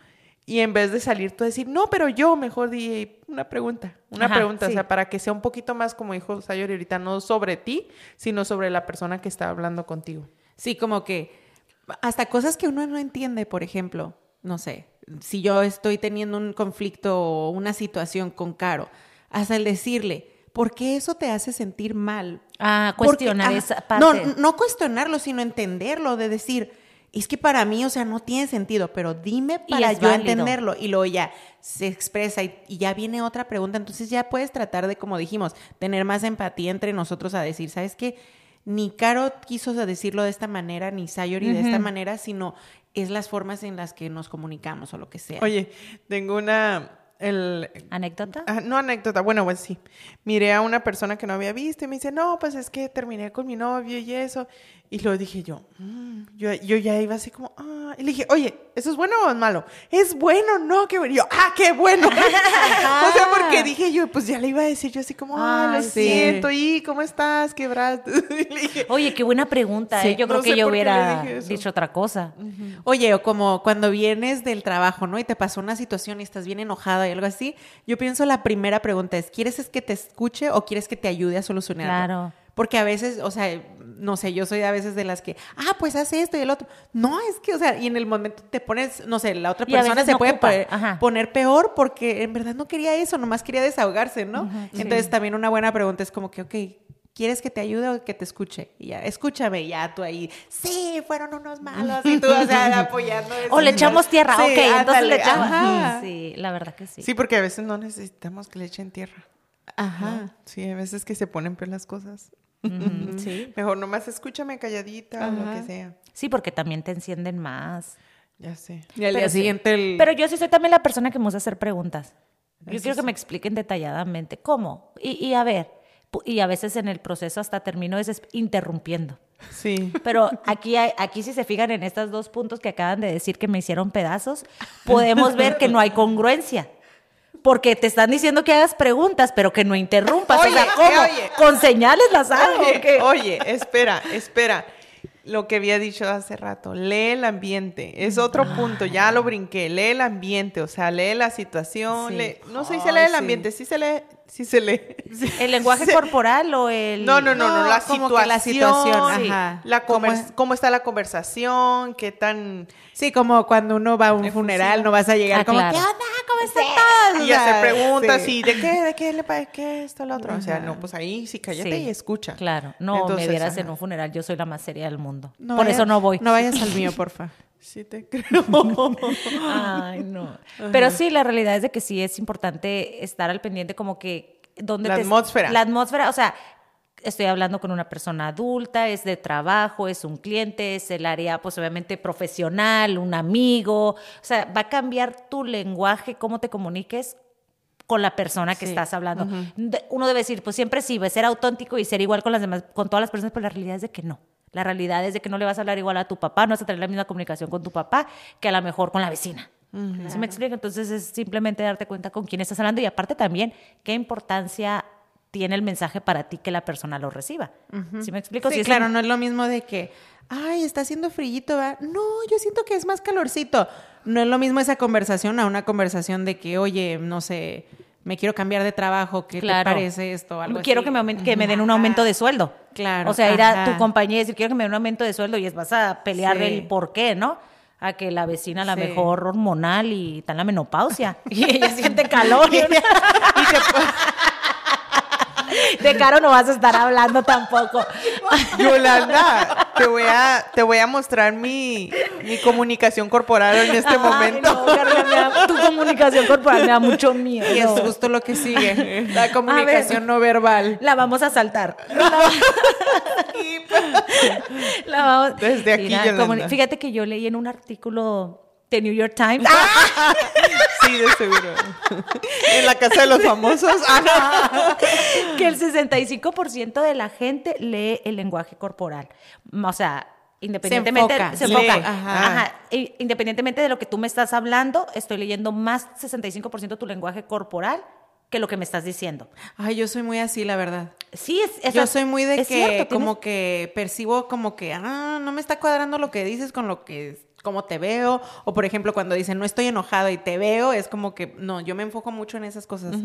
y en vez de salir tú decir, no, pero yo mejor di una pregunta, una pregunta, o sea, para que sea un poquito más, como dijo Sayori ahorita, no sobre ti, sino sobre la persona que está hablando contigo. Sí, como que hasta cosas que uno no entiende, por ejemplo, no sé, si yo estoy teniendo un conflicto o una situación con Caro, hasta el decirle, ¿por qué eso te hace sentir mal? Ah, cuestionar esa parte. No, no cuestionarlo, sino entenderlo, de decir, es que para mí, o sea, no tiene sentido, pero dime para yo entenderlo. Y luego ya se expresa y, ya viene otra pregunta. Entonces ya puedes tratar de, como dijimos, tener más empatía entre nosotros a decir, ¿sabes qué? Ni Caro quiso decirlo de esta manera, ni Sayori de esta manera, sino es las formas en las que nos comunicamos o lo que sea. Oye, tengo una el... ¿Anécdota? Ah, no anécdota, bueno, pues sí. Miré a una persona que no había visto y me dice, no, pues es que terminé con mi novio y eso. Y luego dije yo, mm", yo, yo, ya iba así como, ah, y le dije, oye, ¿eso es bueno o es malo? Es bueno, no, qué bueno. Yo, ah, qué bueno. <laughs> o sea, porque dije yo, pues ya le iba a decir yo así como, ah, lo siento, y ¿cómo estás? Quebraste. <laughs> le dije, oye, qué buena pregunta, ¿eh? Yo creo que yo hubiera dicho otra cosa. Oye, o como cuando vienes del trabajo, ¿no? Y te pasó una situación y estás bien enojada y algo así, yo pienso la primera pregunta es, ¿quieres es que te escuche o quieres que te ayude a solucionarlo? Claro. Porque a veces, o sea, no sé, yo soy a veces de las que, ah, pues hace esto y el otro. No, es que, o sea, y en el momento te pones, no sé, la otra persona se puede poner, peor porque en verdad no quería eso, nomás quería desahogarse, ¿no? Entonces también una buena pregunta es como que, ok, ¿quieres que te ayude o que te escuche? Y ya, escúchame, ya tú ahí, sí, fueron unos malos, y tú, o sea, apoyando. <laughs> o le echamos tierra, ok, entonces le echamos. Sí, la verdad que sí. Sí, porque a veces no necesitamos que le echen tierra. Ajá. Sí, a veces que se ponen peor las cosas. Sí. Mejor nomás escúchame calladita o lo que sea. Sí, porque también te encienden más. Ya sé. Y al día siguiente el... Pero yo sí soy también la persona que me gusta hacer preguntas. Yo quiero que me expliquen detalladamente cómo. Y, y, a ver, y a veces en el proceso hasta termino veces interrumpiendo. Sí. Pero aquí, hay, aquí si se fijan en estos dos puntos que acaban de decir que me hicieron pedazos, podemos ver que no hay congruencia porque te están diciendo que hagas preguntas, pero que no interrumpas. o sea, ¿cómo? Con señales las hago. Oye, espera, espera. Lo que había dicho hace rato, lee el ambiente. Es otro punto, ya lo brinqué. Lee el ambiente, o sea, lee la situación. no sé si se lee el ambiente, sí se lee sí se lee. ¿El lenguaje corporal o el...? No, no, no, no, la, situación, la situación. Ajá. La ¿Cómo, está la conversación? ¿Qué tan...? Sí, como cuando uno va a un funeral, no vas a llegar ah, como, ¿qué onda? ¿Cómo estás? Y ya se pregunta sí. ¿de qué? ¿De qué le pasa? ¿Qué esto, lo otro? O sea, no, pues ahí sí cállate y escucha. Claro, no me vieras en un funeral, yo soy la más seria del mundo. Por eso no voy. No vayas al mío, porfa. Sí te <laughs> creo. Ay, no. Pero sí, la realidad es de que sí es importante estar al pendiente como que donde la atmósfera. La atmósfera, o sea, estoy hablando con una persona adulta, es de trabajo, es un cliente, es el área, pues obviamente profesional, un amigo. O sea, va a cambiar tu lenguaje, cómo te comuniques con la persona que estás hablando. Uno debe decir, pues siempre sí, ser auténtico y ser igual con las demás, con todas las personas, pero la realidad es de que no. La realidad es de que no le vas a hablar igual a tu papá, no vas a tener la misma comunicación con tu papá que a lo mejor con la vecina. ¿Sí me explico? Entonces es simplemente darte cuenta con quién estás hablando y aparte también qué importancia tiene el mensaje para ti que la persona lo reciba. ¿Sí me explico? Sí, claro, no es lo mismo de que, ay, está haciendo frillito, ¿va? No, yo siento que es más calorcito. No es lo mismo esa conversación a una conversación de que, oye, no sé, me quiero cambiar de trabajo, ¿qué te parece esto? Algo quiero que me, que me den un aumento de sueldo. Claro. O sea, ir a tu compañía y decir, quiero que me den un aumento de sueldo y es vas a pelear el por qué, ¿no? A que la vecina, la mejor hormonal y está en la menopausia. <laughs> y ella siente <laughs> calor. y, te... <laughs> De caro no vas a estar hablando tampoco. Yolanda, te voy a, te voy a mostrar mi, mi comunicación corporal en este momento. tu comunicación corporal me da mucho miedo. Y es justo lo que sigue. La comunicación no verbal. La vamos a saltar. La vamos... Desde aquí, Fíjate que yo leí en un artículo de New York Times. <laughs> Sí, de seguro. en la casa de los famosos. <laughs> <laughs> que el 65% de la gente lee el lenguaje corporal. O sea, independientemente se enfoca, Ajá. independientemente de lo que tú me estás hablando, estoy leyendo más 65% tu lenguaje corporal que lo que me estás diciendo. Ay, yo soy muy así, la verdad. Sí, es, yo soy muy de que como que percibo como que ah, no me está cuadrando lo que dices con lo que cómo te veo, o por ejemplo cuando dicen no estoy enojado y te veo, es como que no, yo me enfoco mucho en esas cosas.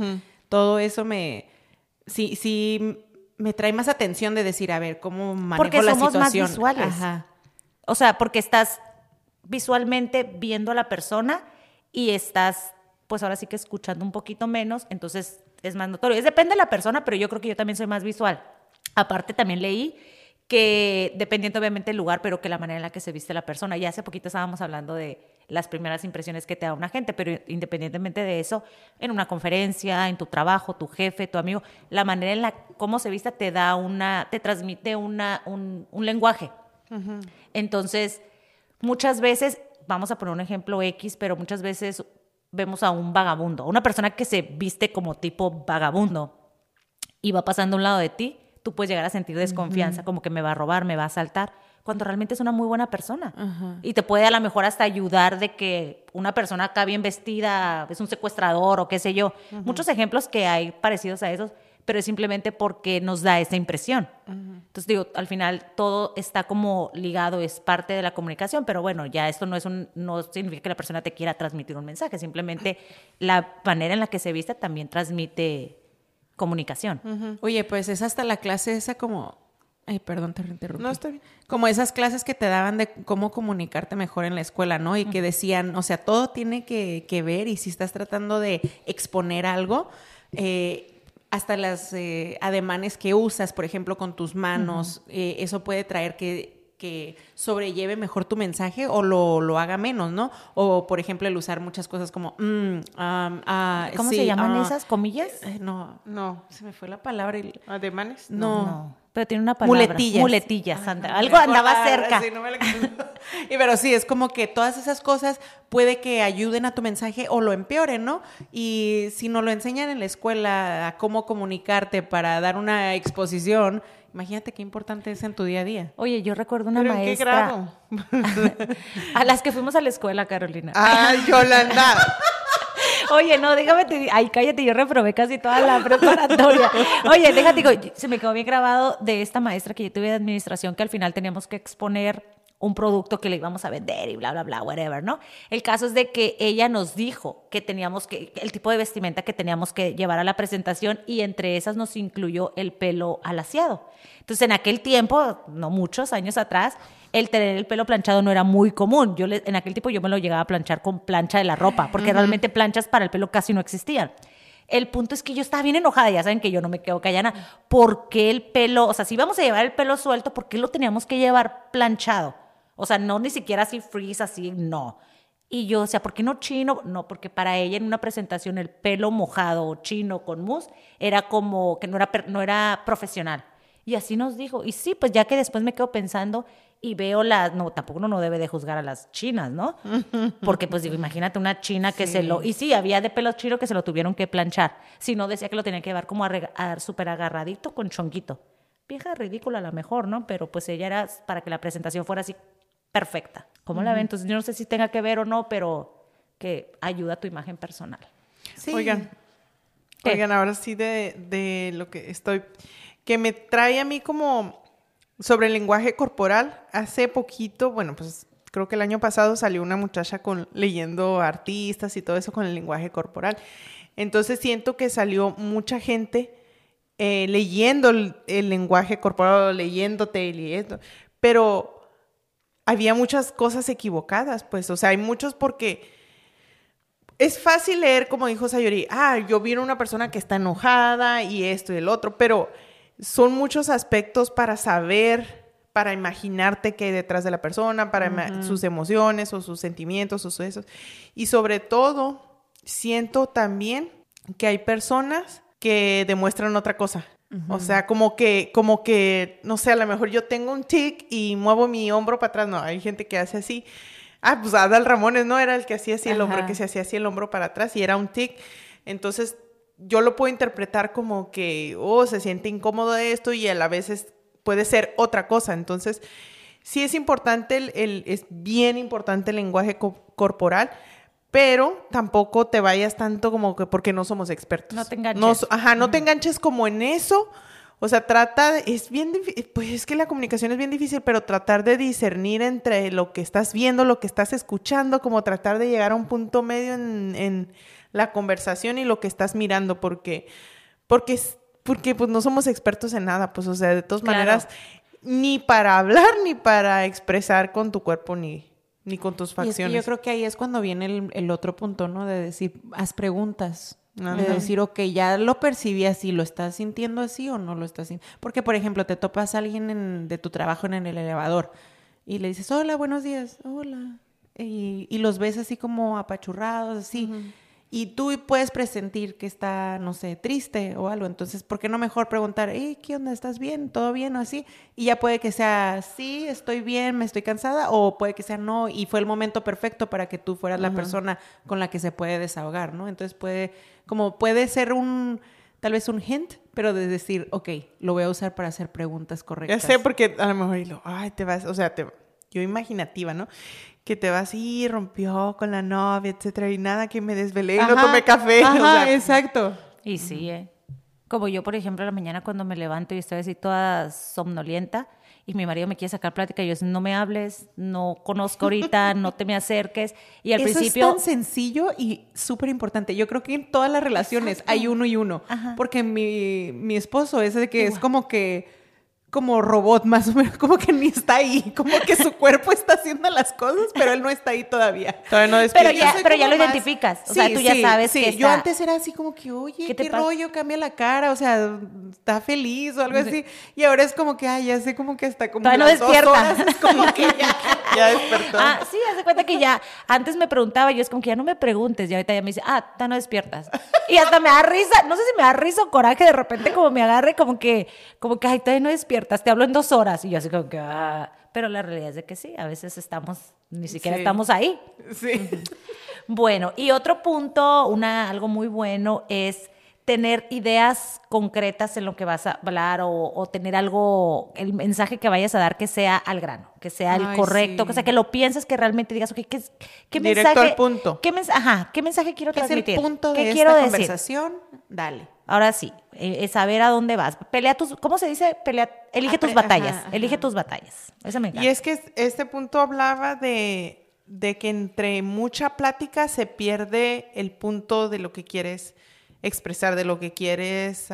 Todo eso me, sí, sí, me trae más atención de decir, a ver, cómo manejo porque la somos Más visuales. O sea, porque estás visualmente viendo a la persona y estás, pues ahora sí que escuchando un poquito menos, entonces es más notorio. Es depende de la persona, pero yo creo que yo también soy más visual. Aparte también leí que dependiendo obviamente del lugar, pero que la manera en la que se viste la persona. Y hace poquito estábamos hablando de las primeras impresiones que te da una gente, pero independientemente de eso, en una conferencia, en tu trabajo, tu jefe, tu amigo, la manera en la cómo se viste te da una, te transmite una, un, lenguaje. Entonces, muchas veces, vamos a poner un ejemplo X, pero muchas veces vemos a un vagabundo, una persona que se viste como tipo vagabundo y va pasando a un lado de ti tú puedes llegar a sentir desconfianza, como que me va a robar, me va a asaltar, cuando realmente es una muy buena persona. Y te puede a lo mejor hasta ayudar de que una persona acá bien vestida es un secuestrador o qué sé yo. Muchos ejemplos que hay parecidos a esos, pero es simplemente porque nos da esa impresión. Entonces digo, al final todo está como ligado, es parte de la comunicación, pero bueno, ya esto no es un no significa que la persona te quiera transmitir un mensaje, simplemente la manera en la que se viste también transmite comunicación. Oye, pues es hasta la clase esa como... Ay, perdón, te interrumpí. No, está bien. Como esas clases que te daban de cómo comunicarte mejor en la escuela, ¿no? Y que decían, o sea, todo tiene que, que ver y si estás tratando de exponer algo, eh, hasta las eh, ademanes que usas, por ejemplo, con tus manos, eh, eso puede traer que que sobrelleve mejor tu mensaje o lo, lo, haga menos, ¿no? O, por ejemplo, el usar muchas cosas como... Mm, ah, ¿Cómo se llaman ah, esas? ¿Comillas? Eh, no, no, se me fue la palabra. ¿Ademanes? No. no. Pero tiene una palabra. Muletillas. Muletillas, Algo andaba cerca. <laughs> y pero sí, es como que todas esas cosas puede que ayuden a tu mensaje o lo empeoren, ¿no? Y si no lo enseñan en la escuela a cómo comunicarte para dar una exposición, Imagínate qué importante es en tu día a día. Oye, yo recuerdo una maestra. ¿En qué grado? <laughs> a las que fuimos a la escuela, Carolina. ¡Ay, Yolanda! <laughs> Oye, no, déjame te ay, cállate, yo reprobé casi toda la preparatoria. Oye, déjate, digo, se me quedó bien grabado de esta maestra que yo tuve de administración que al final teníamos que exponer un producto que le íbamos a vender y bla, bla, bla, whatever, ¿no? El caso es de que ella nos dijo que teníamos que, el tipo de vestimenta que teníamos que llevar a la presentación y entre esas nos incluyó el pelo alaciado. Entonces, en aquel tiempo, no muchos años atrás, el tener el pelo planchado no era muy común. Yo en aquel tiempo yo me lo llegaba a planchar con plancha de la ropa, porque realmente planchas para el pelo casi no existían. El punto es que yo estaba bien enojada, ya saben que yo no me quedo callada. ¿Por qué el pelo, o sea, si íbamos a llevar el pelo suelto, ¿por qué lo teníamos que llevar planchado? O sea, no ni siquiera así freeze, así, no. Y yo, o sea, ¿por qué no chino? No, porque para ella en una presentación el pelo mojado o chino con mousse era como que no era, no era profesional. Y así nos dijo. Y sí, pues ya que después me quedo pensando y veo las, no, tampoco uno no debe de juzgar a las chinas, ¿no? <laughs> Porque pues digo, imagínate una china que se lo, y sí, había de pelo chino que se lo tuvieron que planchar. Si no, decía que lo tenían que llevar como a, súper agarradito con chonguito. Vieja ridícula a lo mejor, ¿no? Pero pues ella era para que la presentación fuera así perfecta. ¿Cómo la ven? Entonces, yo no sé si tenga que ver o no, pero que ayuda a tu imagen personal. Sí. Oigan, oigan, ahora sí de, de lo que estoy, que me trae a mí como sobre el lenguaje corporal. Hace poquito, bueno, pues creo que el año pasado salió una muchacha con leyendo artistas y todo eso con el lenguaje corporal. Entonces siento que salió mucha gente eh, leyendo el, lenguaje corporal, leyéndote y leyendo, pero había muchas cosas equivocadas, pues, o sea, hay muchos porque es fácil leer, como dijo Sayori, ah, yo vi a una persona que está enojada y esto y el otro, pero son muchos aspectos para saber, para imaginarte qué hay detrás de la persona, para sus emociones o sus sentimientos o eso. Y sobre todo, siento también que hay personas que demuestran otra cosa. O sea, como que, como que, no sé, a lo mejor yo tengo un tic y muevo mi hombro para atrás. No, hay gente que hace así. Ah, pues Adal Ramones, ¿no? Era el que hacía así el hombro, que se hacía así el hombro para atrás y era un tic. Entonces, yo lo puedo interpretar como que, oh, se siente incómodo esto y a la vez puede ser otra cosa. Entonces, sí es importante, el, es bien importante el lenguaje corporal, pero tampoco te vayas tanto como que porque no somos expertos. No te enganches. ajá, no te enganches como en eso. O sea, trata, es bien difícil, pues es que la comunicación es bien difícil, pero tratar de discernir entre lo que estás viendo, lo que estás escuchando, como tratar de llegar a un punto medio en, la conversación y lo que estás mirando, porque, porque, porque pues no somos expertos en nada, pues o sea, de todas maneras, ni para hablar, ni para expresar con tu cuerpo, ni, ni con tus facciones. yo creo que ahí es cuando viene el, otro punto, ¿no? De decir, haz preguntas. De decir, ok, ya lo percibí así, ¿lo estás sintiendo así o no lo estás sintiendo? Porque, por ejemplo, te topas a alguien de tu trabajo en el elevador y le dices, hola, buenos días, hola. Y, y los ves así como apachurrados, así y tú puedes presentir que está, no sé, triste o algo. Entonces, ¿por qué no mejor preguntar, hey, ¿qué onda? ¿Estás bien? ¿Todo bien? O así. Y ya puede que sea, sí, estoy bien, me estoy cansada, o puede que sea no, y fue el momento perfecto para que tú fueras la persona con la que se puede desahogar, ¿no? Entonces puede, como puede ser un, tal vez un hint, pero de decir, ok, lo voy a usar para hacer preguntas correctas. Ya sé, porque a lo mejor, ay, te vas, o sea, te, yo imaginativa, ¿no? que te vas y rompió con la novia, etcétera, y nada que me desvelé y no tomé café. Ajá, exacto. Y sí, ¿eh? Como yo, por ejemplo, a la mañana cuando me levanto y estoy así toda somnolienta y mi marido me quiere sacar plática, y yo no me hables, no conozco ahorita, <laughs> no te me acerques. Y al Eso principio... es tan sencillo y súper importante. Yo creo que en todas las relaciones hay uno y uno. Porque mi, mi esposo es de que es como que como robot más o menos, como que ni está ahí, como que su cuerpo está haciendo las cosas, pero él no está ahí todavía. Todavía no Pero ya, pero ya lo identificas, o sea, tú ya sabes que Yo antes era así como que, oye, ¿qué, rollo? Cambia la cara, o sea, está feliz o algo así. Y ahora es como que, ay, ya sé como que está como Todavía no despierta. es como que ya, <laughs> ya despertó. Ah, sí, hace cuenta que ya, antes me preguntaba, yo es como que ya no me preguntes, y ahorita ya me dice, ah, todavía no despiertas. Y hasta me da risa, no sé si me da risa o coraje de repente como me agarre como que, como que, ay, todavía no despiertas te hablo en dos horas. Y yo así como que, ah. pero la realidad es de que sí, a veces estamos, ni siquiera estamos ahí. Sí. Bueno, y otro punto, una, algo muy bueno es tener ideas concretas en lo que vas a hablar o, tener algo, el mensaje que vayas a dar que sea al grano, que sea el correcto, que sea que lo pienses, que realmente digas, ok, ¿qué, qué Directo mensaje? al punto. ¿qué, ajá, ¿qué mensaje quiero transmitir? ¿Qué es el punto de quiero esta conversación? Dale. Ahora sí, eh, es saber a dónde vas. Pelea tus, ¿cómo se dice? Pelea, elige tus batallas, elige tus batallas. Eso me encanta. Y es que este punto hablaba de, de que entre mucha plática se pierde el punto de lo que quieres expresar, de lo que quieres...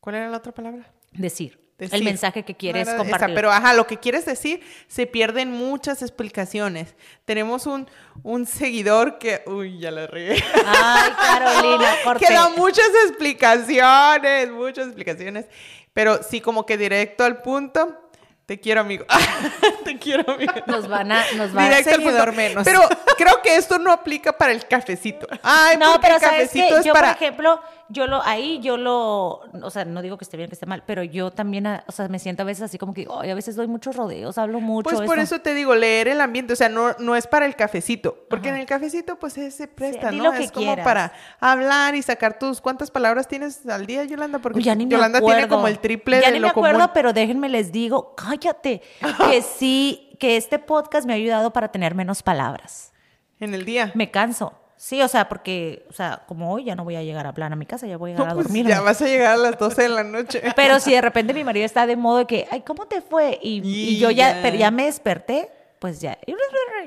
¿Cuál era la otra palabra? Decir el mensaje que quieres compartir. pero ajá, lo que quieres decir, se pierden muchas explicaciones. Tenemos un, un seguidor que, uy, ya la regué. Ay, Carolina, <laughs> corte. que da muchas explicaciones, muchas explicaciones, pero sí como que directo al punto. Te quiero, amigo. <laughs> Te quiero, amigo. Nos van a, nos van a seguidor menos. Pero creo que esto no aplica para el cafecito. Ay, no, pero el cafecito es yo, para... por ejemplo, yo lo, ahí yo lo, o sea, no digo que esté bien, que esté mal, pero yo también, ah, o sea, me siento a veces así como que, ay, a veces doy muchos rodeos, hablo mucho. Pues por eso te digo, leer el ambiente, o sea, no, no es para el cafecito, porque en el cafecito pues se presta, ¿no? es como para hablar y sacar tus, ¿cuántas palabras tienes al día, Yolanda? Porque Yolanda tiene como el triple ya de ni me acuerdo, pero déjenme les digo, cállate, que <laughs> sí, que este podcast me ha ayudado para tener menos palabras. En el día. Me canso. Sí, o sea, porque, o sea, como hoy ya no voy a llegar a plan a mi casa, ya voy a llegar a pues dormir. ya vas a llegar a las 12 de la noche. <laughs> Pero si de repente mi marido está de modo de que, ay, ¿cómo te fue? Y, yo ya, pero ya me desperté, pues ya,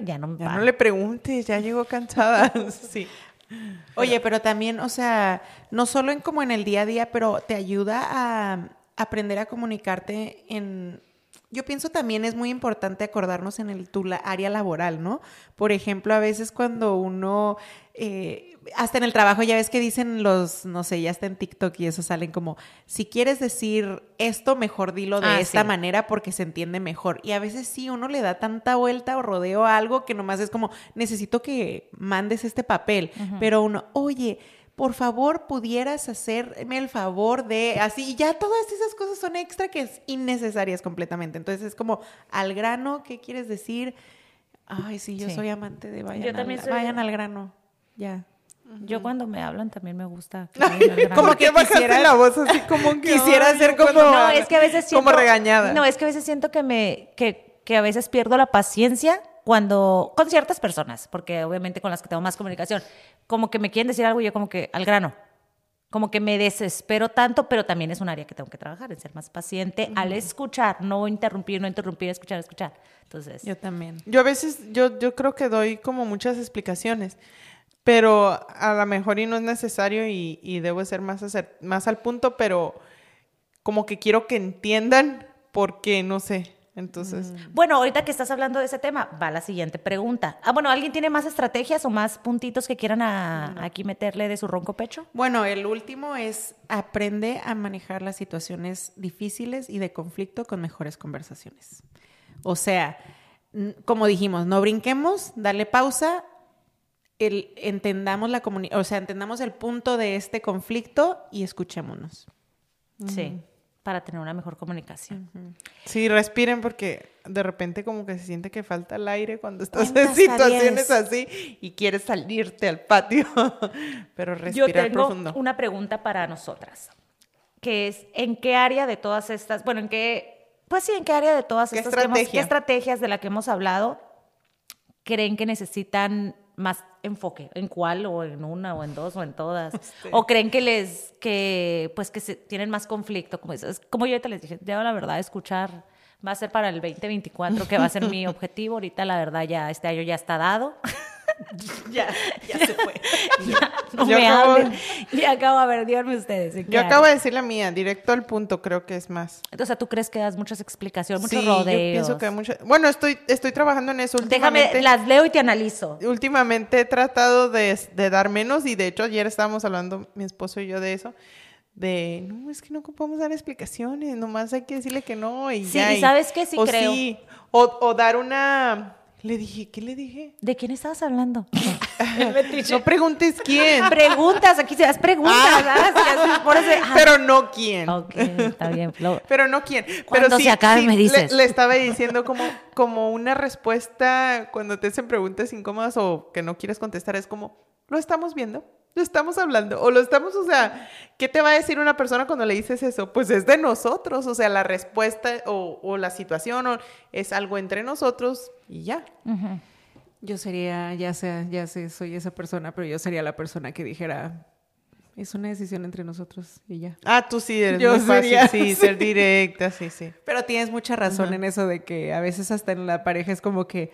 ya no Ya no le preguntes, ya llegó cansada. <laughs> sí. Oye, pero también, o sea, no solo en como en el día a día, pero te ayuda a aprender a comunicarte en yo pienso también es muy importante acordarnos en el, tu área laboral, ¿no? Por ejemplo, a veces cuando uno, eh, hasta en el trabajo ya ves que dicen los, no sé, ya está en TikTok y eso salen como, si quieres decir esto, mejor dilo de ah, esta manera porque se entiende mejor. Y a veces sí, uno le da tanta vuelta o rodeo a algo que nomás es como, necesito que mandes este papel, pero uno, oye, por favor pudieras hacerme el favor de así, y ya todas esas cosas son extra que es innecesarias completamente. Entonces es como al grano, ¿qué quieres decir? Ay, sí, yo soy amante de vayan, al, vayan al grano. Ya. Yo cuando me hablan también me gusta. <laughs> como que quisiera la voz así como que quisiera ser como no es que a veces siento, como regañada. No es que a veces siento que me que, que a veces pierdo la paciencia cuando, con ciertas personas, porque obviamente con las que tengo más comunicación, como que me quieren decir algo y yo como que al grano, como que me desespero tanto, pero también es un área que tengo que trabajar, en ser más paciente al escuchar, no interrumpir, no interrumpir, escuchar, escuchar. Entonces, yo también. Yo a veces, yo, yo creo que doy como muchas explicaciones, pero a lo mejor y no es necesario y, y debo ser más, hacer, más al punto, pero como que quiero que entiendan porque, no sé, entonces. Mm. Bueno, ahorita que estás hablando de ese tema, va la siguiente pregunta. Ah, bueno, ¿alguien tiene más estrategias o más puntitos que quieran aquí meterle de su ronco pecho? Bueno, el último es aprende a manejar las situaciones difíciles y de conflicto con mejores conversaciones. O sea, como dijimos, no brinquemos, dale pausa, el, entendamos la o sea, entendamos el punto de este conflicto y escuchémonos. Sí para tener una mejor comunicación. Sí, respiren porque de repente como que se siente que falta el aire cuando estás en situaciones así y quieres salirte al patio, <laughs> pero respirar Yo tengo una pregunta para nosotras, que es ¿en qué área de todas estas, bueno, en qué, pues sí, en qué área de todas estas, ¿qué estrategias de la que hemos hablado creen que necesitan más enfoque, en cuál o en una o en dos o en todas, <laughs> o creen que les, que pues que se, tienen más conflicto, como, como yo ahorita les dije, ya la verdad escuchar va a ser para el 2024 que va a ser mi <laughs> objetivo, ahorita la verdad ya este año ya está dado. <laughs> ya, ya se fue. <laughs> ya, <laughs> no me acabo, hablen. Ya acabo, a ver, díganme ustedes. Yo acabo de decir la mía, directo al punto, creo que es más. O sea, ¿tú crees que das muchas explicaciones, muchos sí, rodeos? yo pienso que hay muchas... Bueno, estoy, estoy trabajando en eso últimamente. Déjame, las leo y te analizo. Últimamente he tratado de, de dar menos y de hecho ayer estábamos hablando mi esposo y yo de eso de, no, es que no podemos dar explicaciones, nomás hay que decirle que no y sí, ya. Sí, ¿sabes qué? Sí o creo. Sí, o, o, dar una, le dije, ¿qué le dije? ¿De quién estabas hablando? <laughs> no preguntes quién. Preguntas, aquí se das preguntas. Ah. Pero no quién. Ok, está bien. <laughs> Pero no quién. Pero sí, se acabe, me dices. Le, estaba diciendo como, como una respuesta cuando te hacen preguntas incómodas o que no quieres contestar, es como, lo estamos viendo lo estamos hablando, o lo estamos, o sea, ¿qué te va a decir una persona cuando le dices eso? Pues es de nosotros, o sea, la respuesta o, la situación o es algo entre nosotros y ya. Yo sería, ya sé, ya sé, soy esa persona, pero yo sería la persona que dijera, es una decisión entre nosotros y ya. Ah, tú sí eres yo muy fácil, <laughs> sí, ser directa, sí, sí. Pero tienes mucha razón en eso de que a veces hasta en la pareja es como que,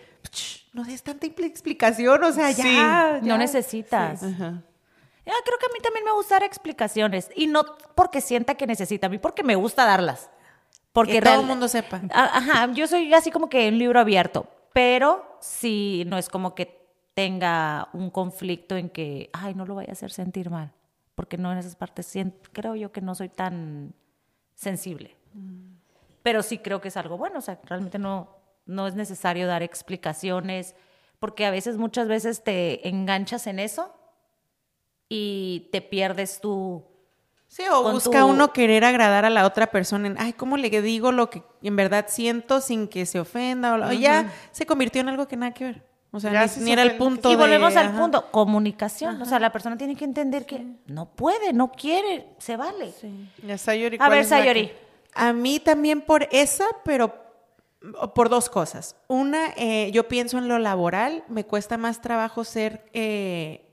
no des tanta explicación, o sea, ya, No necesitas. Ajá creo que a mí también me gusta dar explicaciones y no porque sienta que necesita, a mí porque me gusta darlas. Porque que todo el mundo sepa. Ajá, yo soy así como que un libro abierto, pero si no es como que tenga un conflicto en que, ay, no lo vaya a hacer sentir mal, porque no en esas partes creo yo que no soy tan sensible. Mm. Pero sí creo que es algo bueno, o sea, realmente no, no es necesario dar explicaciones, porque a veces, muchas veces te enganchas en eso y te pierdes tú. Sí, o busca uno querer agradar a la otra persona en, ay, ¿cómo le digo lo que en verdad siento sin que se ofenda? O, ya se convirtió en algo que nada que ver. O sea, ni, era el punto Y volvemos al punto, comunicación. O sea, la persona tiene que entender que no puede, no quiere, se vale. a ver, Sayori. A mí también por esa, pero por dos cosas. Una, eh, yo pienso en lo laboral, me cuesta más trabajo ser... Eh,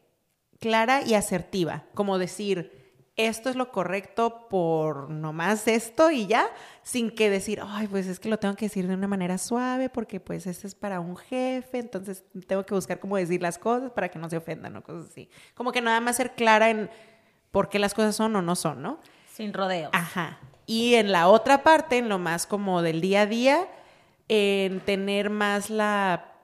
clara y asertiva, como decir, esto es lo correcto por nomás esto y ya, sin que decir, ay, pues es que lo tengo que decir de una manera suave porque pues este es para un jefe, entonces tengo que buscar cómo decir las cosas para que no se ofendan o cosas así. Como que nada más ser clara en por qué las cosas son o no son, ¿no? Sin rodeos. Ajá. Y en la otra parte, en lo más como del día a día, en tener más la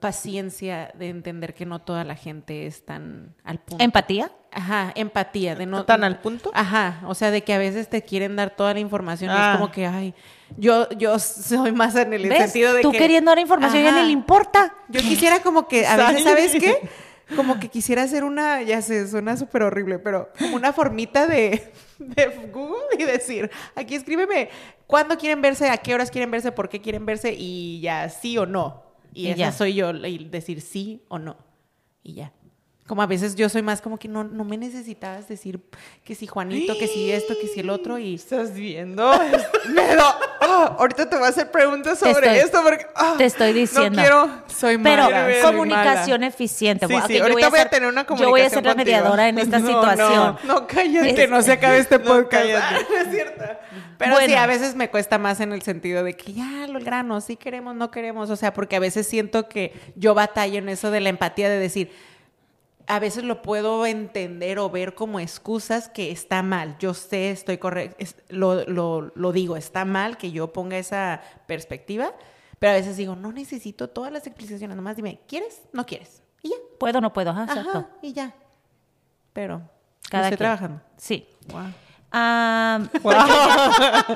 paciencia de entender que no toda la gente es tan al punto. ¿Empatía? Ajá, empatía, de no tan al punto. Ajá, o sea, de que a veces te quieren dar toda la información y es como ah. que, ay, yo, yo soy más en el sentido de Tú queriendo dar información ya ni le importa. Yo quisiera como que, a veces, ¿sabes qué? Como que quisiera hacer una, ya sé, suena súper horrible, pero como una formita de, de Google y decir, aquí escríbeme cuándo quieren verse, a qué horas quieren verse, por qué quieren verse y ya sí o no. Y, esa soy yo, y decir sí o no. Y ya. Como a veces yo soy más como que no, no me necesitabas decir que si Juanito, que si esto, que si el otro y... <gasps> ¿Estás viendo? <laughs> me do... Ah, ahorita te voy a hacer preguntas sobre esto porque... Ah, te estoy diciendo. No quiero... Soy mala. Pero comunicación eficiente. Sí, sí. ahorita voy a, tener una comunicación Yo voy a ser la mediadora en esta <laughs> situación. No, no, cállate. Que no se acabe este <laughs> podcast. No, es cierto. Pero sí, a veces me cuesta más en el sentido de que ya, lo grano, sí queremos, no queremos. O sea, porque a veces siento que yo batallo en eso de la empatía de decir a veces lo puedo entender o ver como excusas que está mal. Yo sé, estoy correcto, lo, lo, digo, está mal que yo ponga esa perspectiva, pero a veces digo, no necesito todas las explicaciones, nomás dime, ¿quieres? No quieres. Y ya. Puedo, no puedo, ajá, Ajá y ya. Pero, Cada estoy trabajando. Sí. Ah, <laughs>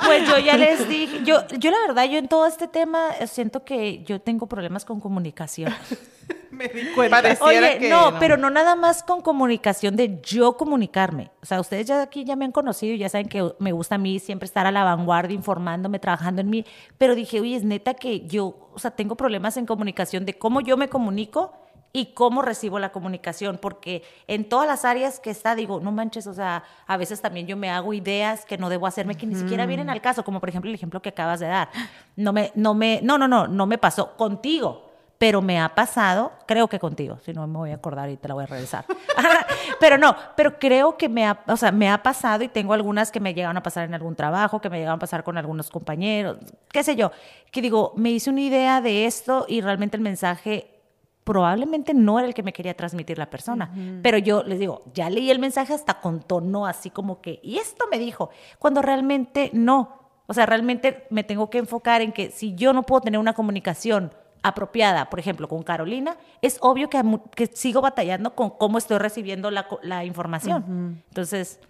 pues yo ya les dije, yo, yo la verdad, yo en todo este tema siento que yo tengo problemas con comunicación. <laughs> <laughs> Me di cuenta. Oye, no, pero no nada más con comunicación de yo comunicarme. O sea, ustedes ya aquí ya me han conocido y ya saben que me gusta a mí siempre estar a la vanguardia, informándome, trabajando en mí. Pero dije, oye, es neta que yo, o sea, tengo problemas en comunicación de cómo yo me comunico y cómo recibo la comunicación, porque en todas las áreas que está, digo, no manches, o sea, a veces también yo me hago ideas que no debo hacerme, que ni siquiera vienen al caso, como por ejemplo el ejemplo que acabas de dar. No me, no me, no, no, no, no me pasó contigo, pero me ha pasado, creo que contigo, si no me voy a acordar y te la voy a regresar. <laughs> pero no, pero creo que me ha, o sea, me ha pasado y tengo algunas que me llegaron a pasar en algún trabajo, que me llegaron a pasar con algunos compañeros, qué sé yo, que digo, me hice una idea de esto y realmente el mensaje probablemente no era el que me quería transmitir la persona. Pero yo les digo, ya leí el mensaje hasta con tono así como que, y esto me dijo, cuando realmente no. O sea, realmente me tengo que enfocar en que si yo no puedo tener una comunicación apropiada, por ejemplo, con Carolina, es obvio que, que sigo batallando con cómo estoy recibiendo la, la información. Entonces,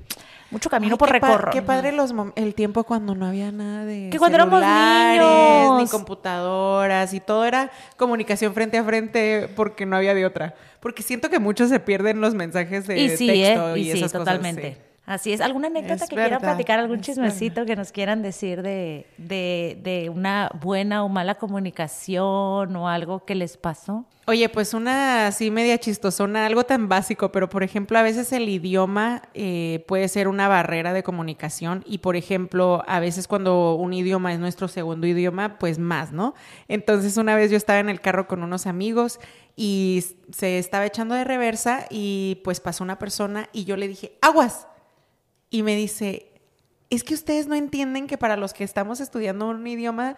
mucho camino por recorrer. qué padre los el tiempo cuando no había nada de que cuando éramos niños ni computadoras y todo era comunicación frente a frente porque no había de otra. Porque siento que muchos se pierden los mensajes de y sí, texto ¿eh? y, sí, totalmente. Así es. ¿Alguna anécdota que quieran platicar, algún chismecito que nos quieran decir de, de, de, una buena o mala comunicación o algo que les pasó? Oye, pues una así media chistosona, algo tan básico, pero por ejemplo, a veces el idioma eh, puede ser una barrera de comunicación y por ejemplo, a veces cuando un idioma es nuestro segundo idioma, pues más, ¿no? Entonces una vez yo estaba en el carro con unos amigos y se estaba echando de reversa y pues pasó una persona y yo le dije, aguas y me dice, es que ustedes no entienden que para los que estamos estudiando un idioma,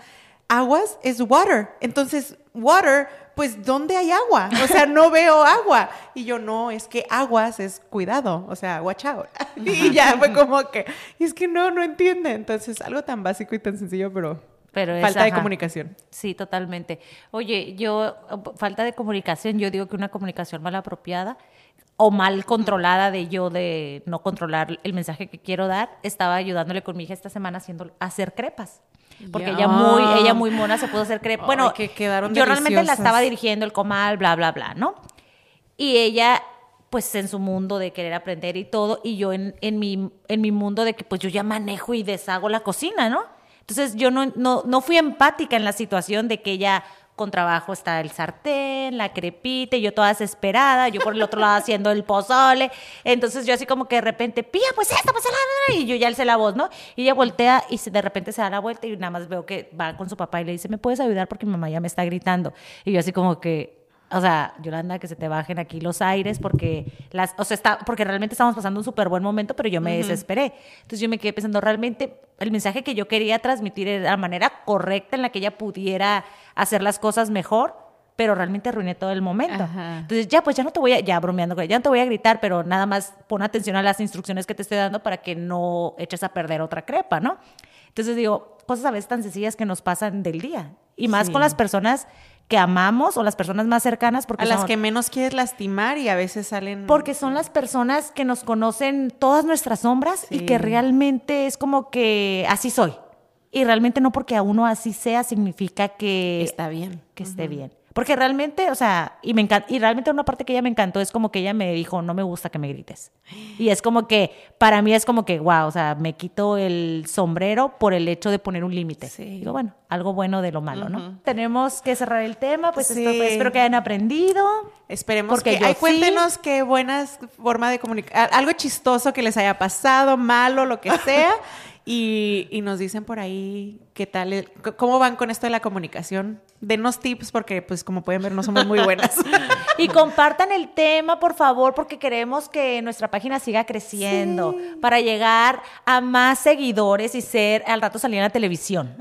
aguas es water. Entonces, water, pues, ¿dónde hay agua? O sea, no <laughs> veo agua. Y yo, no, es que aguas es cuidado, o sea, watch out. <laughs> Y ya fue como que, es que no, no entiende. Entonces, algo tan básico y tan sencillo, pero... Pero falta de comunicación. Sí, totalmente. Oye, yo, falta de comunicación, yo digo que una comunicación mal apropiada o mal controlada de yo de no controlar el mensaje que quiero dar, estaba ayudándole con mi hija esta semana haciendo hacer crepas. Porque ella muy ella muy mona se pudo hacer crepas. Bueno, que quedaron yo realmente la estaba dirigiendo el comal, bla bla bla, ¿no? Y ella pues en su mundo de querer aprender y todo y yo en, en mi en mi mundo de que pues yo ya manejo y deshago la cocina, ¿no? Entonces yo no, no, no fui empática en la situación de que ella con trabajo está el sartén, la crepita, y yo toda desesperada, yo por el otro lado haciendo el pozole. Entonces yo así como que de repente, pía, pues esto, pues la... Y yo ya alcé la voz, ¿no? Y ella voltea y de repente se da la vuelta y nada más veo que va con su papá y le dice, ¿me puedes ayudar? Porque mi mamá ya me está gritando. Y yo así como que, o sea, Yolanda, que se te bajen aquí los aires porque las, o sea, está, porque realmente estamos pasando un súper buen momento, pero yo me desesperé. Entonces yo me quedé pensando, realmente el mensaje que yo quería transmitir era la manera correcta en la que ella pudiera hacer las cosas mejor, pero realmente arruiné todo el momento. Entonces ya, pues ya no te voy a, ya bromeando, ya no te voy a gritar, pero nada más pon atención a las instrucciones que te estoy dando para que no eches a perder otra crepa, ¿no? Entonces digo, cosas a veces tan sencillas que nos pasan del día. Y más con las personas que amamos o las personas más cercanas. Porque a las que menos quieres lastimar y a veces salen... Porque son las personas que nos conocen todas nuestras sombras y que realmente es como que así soy. Y realmente no porque a uno así sea significa que... Está bien. Que esté bien. Porque realmente, o sea, y me encanta, y realmente una parte que ella me encantó es como que ella me dijo, no me gusta que me grites. Y es como que, para mí es como que, wow, o sea, me quito el sombrero por el hecho de poner un límite. Sí. Digo, bueno, algo bueno de lo malo, ¿no? Tenemos que cerrar el tema, pues esto, espero que hayan aprendido. Esperemos que, ay, cuéntenos qué buena forma de comunicar, algo chistoso que les haya pasado, malo, lo que sea. <laughs> Y, nos dicen por ahí qué tal, cómo van con esto de la comunicación. Denos tips porque, pues, como pueden ver, no somos muy buenas. <laughs> y compartan el tema, por favor, porque queremos que nuestra página siga creciendo para llegar a más seguidores y ser, al rato salir en la televisión.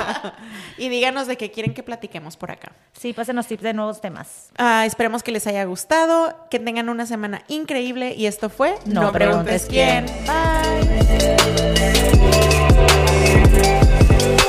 <laughs> y díganos de qué quieren que platiquemos por acá. Sí, pásenos tips de nuevos temas. Ah, esperemos que les haya gustado, que tengan una semana increíble y esto fue No, preguntes, quién. Bye. Thank you.